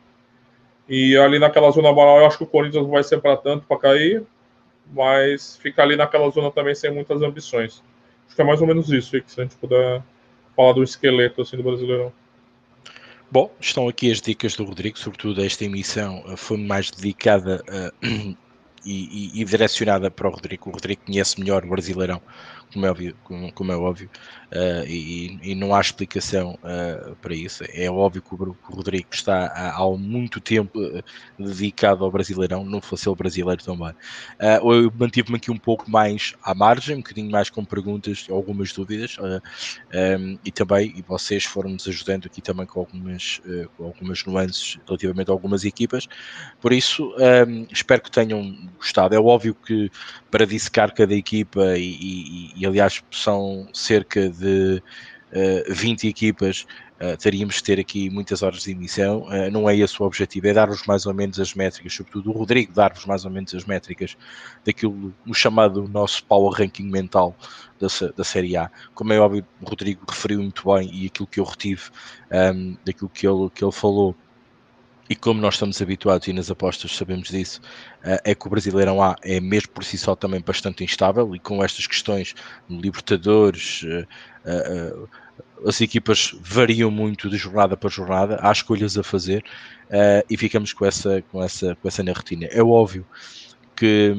E ali naquela zona moral, eu acho que o Corinthians não vai ser para tanto para cair, mas fica ali naquela zona também sem muitas ambições. Acho que é mais ou menos isso, se a gente puder falar do esqueleto assim, do Brasileirão. Bom, estão aqui as dicas do Rodrigo, sobretudo esta emissão eh, foi mais dedicada uh, e, e, e, direcionada para o Rodrigo. O Rodrigo conhece melhor o Brasileirão como é óbvio, como, como é óbvio uh, e, e, não há explicação uh, para isso. É óbvio que o, Rodrigo está há, há muito tempo uh, dedicado ao Brasileirão, não fosse ele brasileiro também. eu mantive-me aqui um pouco mais à margem, um bocadinho mais com perguntas, algumas dúvidas um, e também, e vocês foram-nos ajudando aqui também com algumas, com algumas nuances relativamente a algumas equipas. Por isso, um, espero que tenham gostado. É óbvio que para dissecar cada equipa e, e, e aliás são cerca de uh, eh, 20 equipas, uh, teríamos de ter aqui muitas horas de emissão. Uh, não é esse o objetivo, é dar-vos mais ou menos as métricas, sobretudo o Rodrigo dar-vos mais ou menos as métricas daquilo no chamado nosso power ranking mental da, da Série A. Como é óbvio, o Rodrigo referiu muito bem e aquilo que eu retive um, ehm, daquilo que ele, que ele falou e como nós estamos habituados e nas apostas sabemos disso, uh, é que o Brasileirão A é mesmo por si só também bastante instável e com estas questões Libertadores, uh, uh, as equipas variam muito de jornada para jornada, há escolhas a fazer e ficamos com essa, com essa, com essa narrativa. É óbvio que.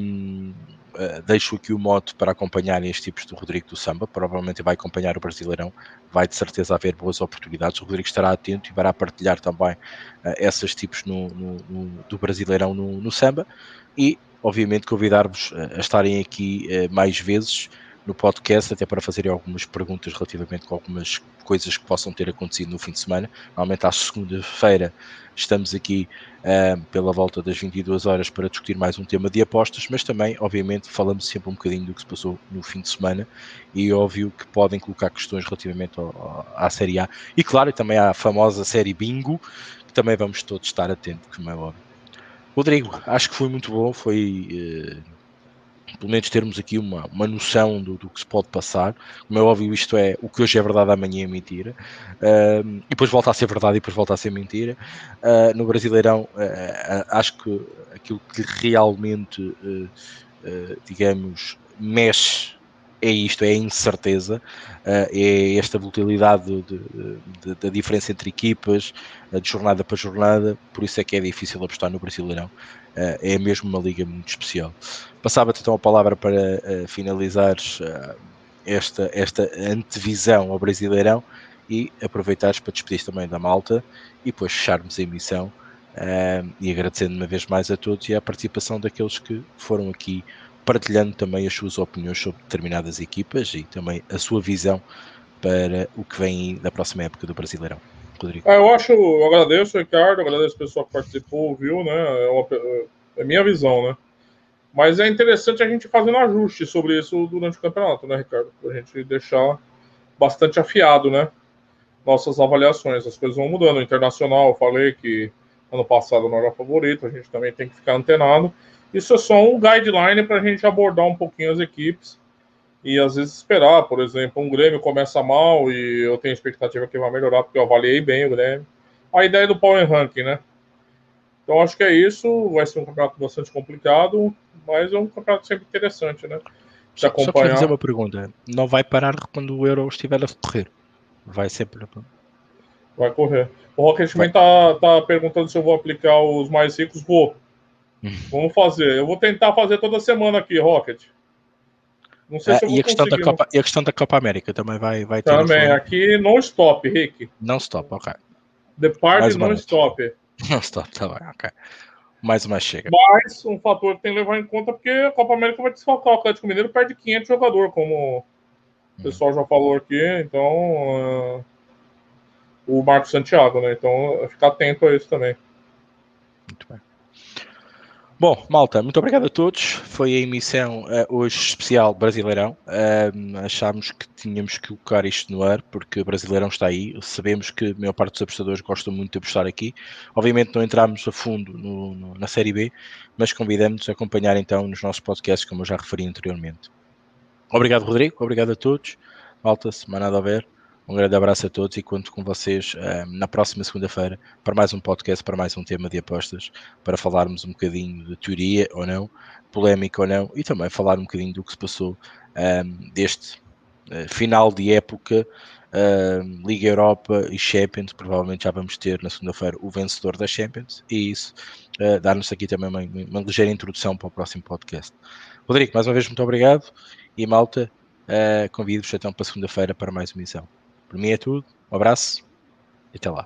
Uh, deixo aqui o mote para acompanhar estes tipos do Rodrigo do Samba, provavelmente vai acompanhar o Brasileirão, vai de certeza haver boas oportunidades, o Rodrigo estará atento e vai partilhar também uh, esses tipos no, no, no, do Brasileirão no, Samba. E obviamente convidar-vos a estarem aqui mais vezes no podcast, até para fazerem algumas perguntas relativamente com algumas coisas que possam ter acontecido no fim de semana. Normalmente à segunda-feira estamos aqui uh, pela volta das 22 horas para discutir mais um tema de apostas, mas também, obviamente, falamos sempre um bocadinho do que se passou no fim de semana e óbvio que podem colocar questões relativamente ao, ao, à Série A e, claro, também à famosa série Bingo, que também vamos todos estar atentos, como é óbvio. Rodrigo, acho que foi muito bom, foi. Uh, pelo menos termos aqui uma, uma noção do, do, que se pode passar. Como é óbvio, isto é o que hoje é verdade, amanhã é mentira. Uh, e depois volta a ser verdade e depois volta a ser mentira. Uh, no Brasileirão, uh, acho que aquilo que realmente, digamos, mexe é isto, é a incerteza, é esta volatilidade da diferença entre equipas, de jornada para jornada, por isso é que é difícil apostar no Brasileirão. é mesmo uma liga muito especial. Passava-te então a palavra para finalizares esta, esta antevisão ao Brasileirão e aproveitares para despedir também da malta e depois fecharmos a emissão e agradecendo uma vez mais a todos e a participação daqueles que foram aqui partilhando também as suas opiniões sobre determinadas equipas e também a sua visão para o que vem da próxima época do Brasileirão. Rodrigo. É, eu acho, eu agradeço, Ricardo, agradeço o pessoal que participou, viu, né? É, uma, é minha visão, né? Mas é interessante a gente fazer um ajuste sobre isso durante o campeonato, né, Ricardo? Para a gente deixar bastante afiado, né? Nossas avaliações. As coisas vão mudando. O internacional, eu falei que ano passado não era favorito, a gente também tem que ficar antenado. Isso é só um guideline para a gente abordar um pouquinho as equipes e às vezes esperar. Por exemplo, um Grêmio começa mal e eu tenho expectativa que vai melhorar porque eu avaliei bem o Grêmio. A ideia do Power Ranking, né? Então acho que é isso. Vai ser um campeonato bastante complicado, mas é um campeonato sempre interessante, né? De acompanhar. Só para fazer uma pergunta: não vai parar quando o Euro estiver a correr? Vai sempre. Vai correr. O Rocketman tá, tá perguntando se eu vou aplicar os mais ricos. Vou. Hum. Vamos fazer. Eu vou tentar fazer toda semana aqui, Rocket. Não sei é, se eu vou e, a questão da Copa, e a questão da Copa América também vai, vai ter. Também, aqui não stop, Rick. Não stop, ok. The party não stop. Não stop, tá bem, ok. Mais uma chega. Mas um fator que tem que levar em conta porque a Copa América vai desfalcar o Atlético Mineiro perde 500 jogadores, como o pessoal já falou aqui. Então, uh, o Marco Santiago, né? Então, ficar atento a isso também. Muito bem. Bom, malta, muito obrigado a todos. Foi a emissão uh, hoje especial Brasileirão. Uh, achámos que tínhamos que colocar isto no ar porque o Brasileirão está aí. Sabemos que a maior parte dos apostadores gostam muito de apostar aqui. Obviamente não entramos a fundo no, no, na Série B, mas convidamos a acompanhar então nos nossos podcasts, como eu já referi anteriormente. Obrigado, Rodrigo. Obrigado a todos. Malta, semana a ver. Um grande abraço a todos e conto com vocês uh, na próxima segunda-feira para mais um podcast, para mais um tema de apostas, para falarmos um bocadinho de teoria ou não, polémica ou não, e também falar um bocadinho do que se passou um, deste uh, final de época, uh, Liga Europa e Champions. Provavelmente já vamos ter na segunda-feira o vencedor da Champions, e isso uh, dá-nos aqui também uma, uma, ligeira introdução para o próximo podcast. Rodrigo, mais uma vez, muito obrigado e malta, uh, convido-vos então para segunda-feira para mais uma missão. Por mim é tudo, um abraço e até lá.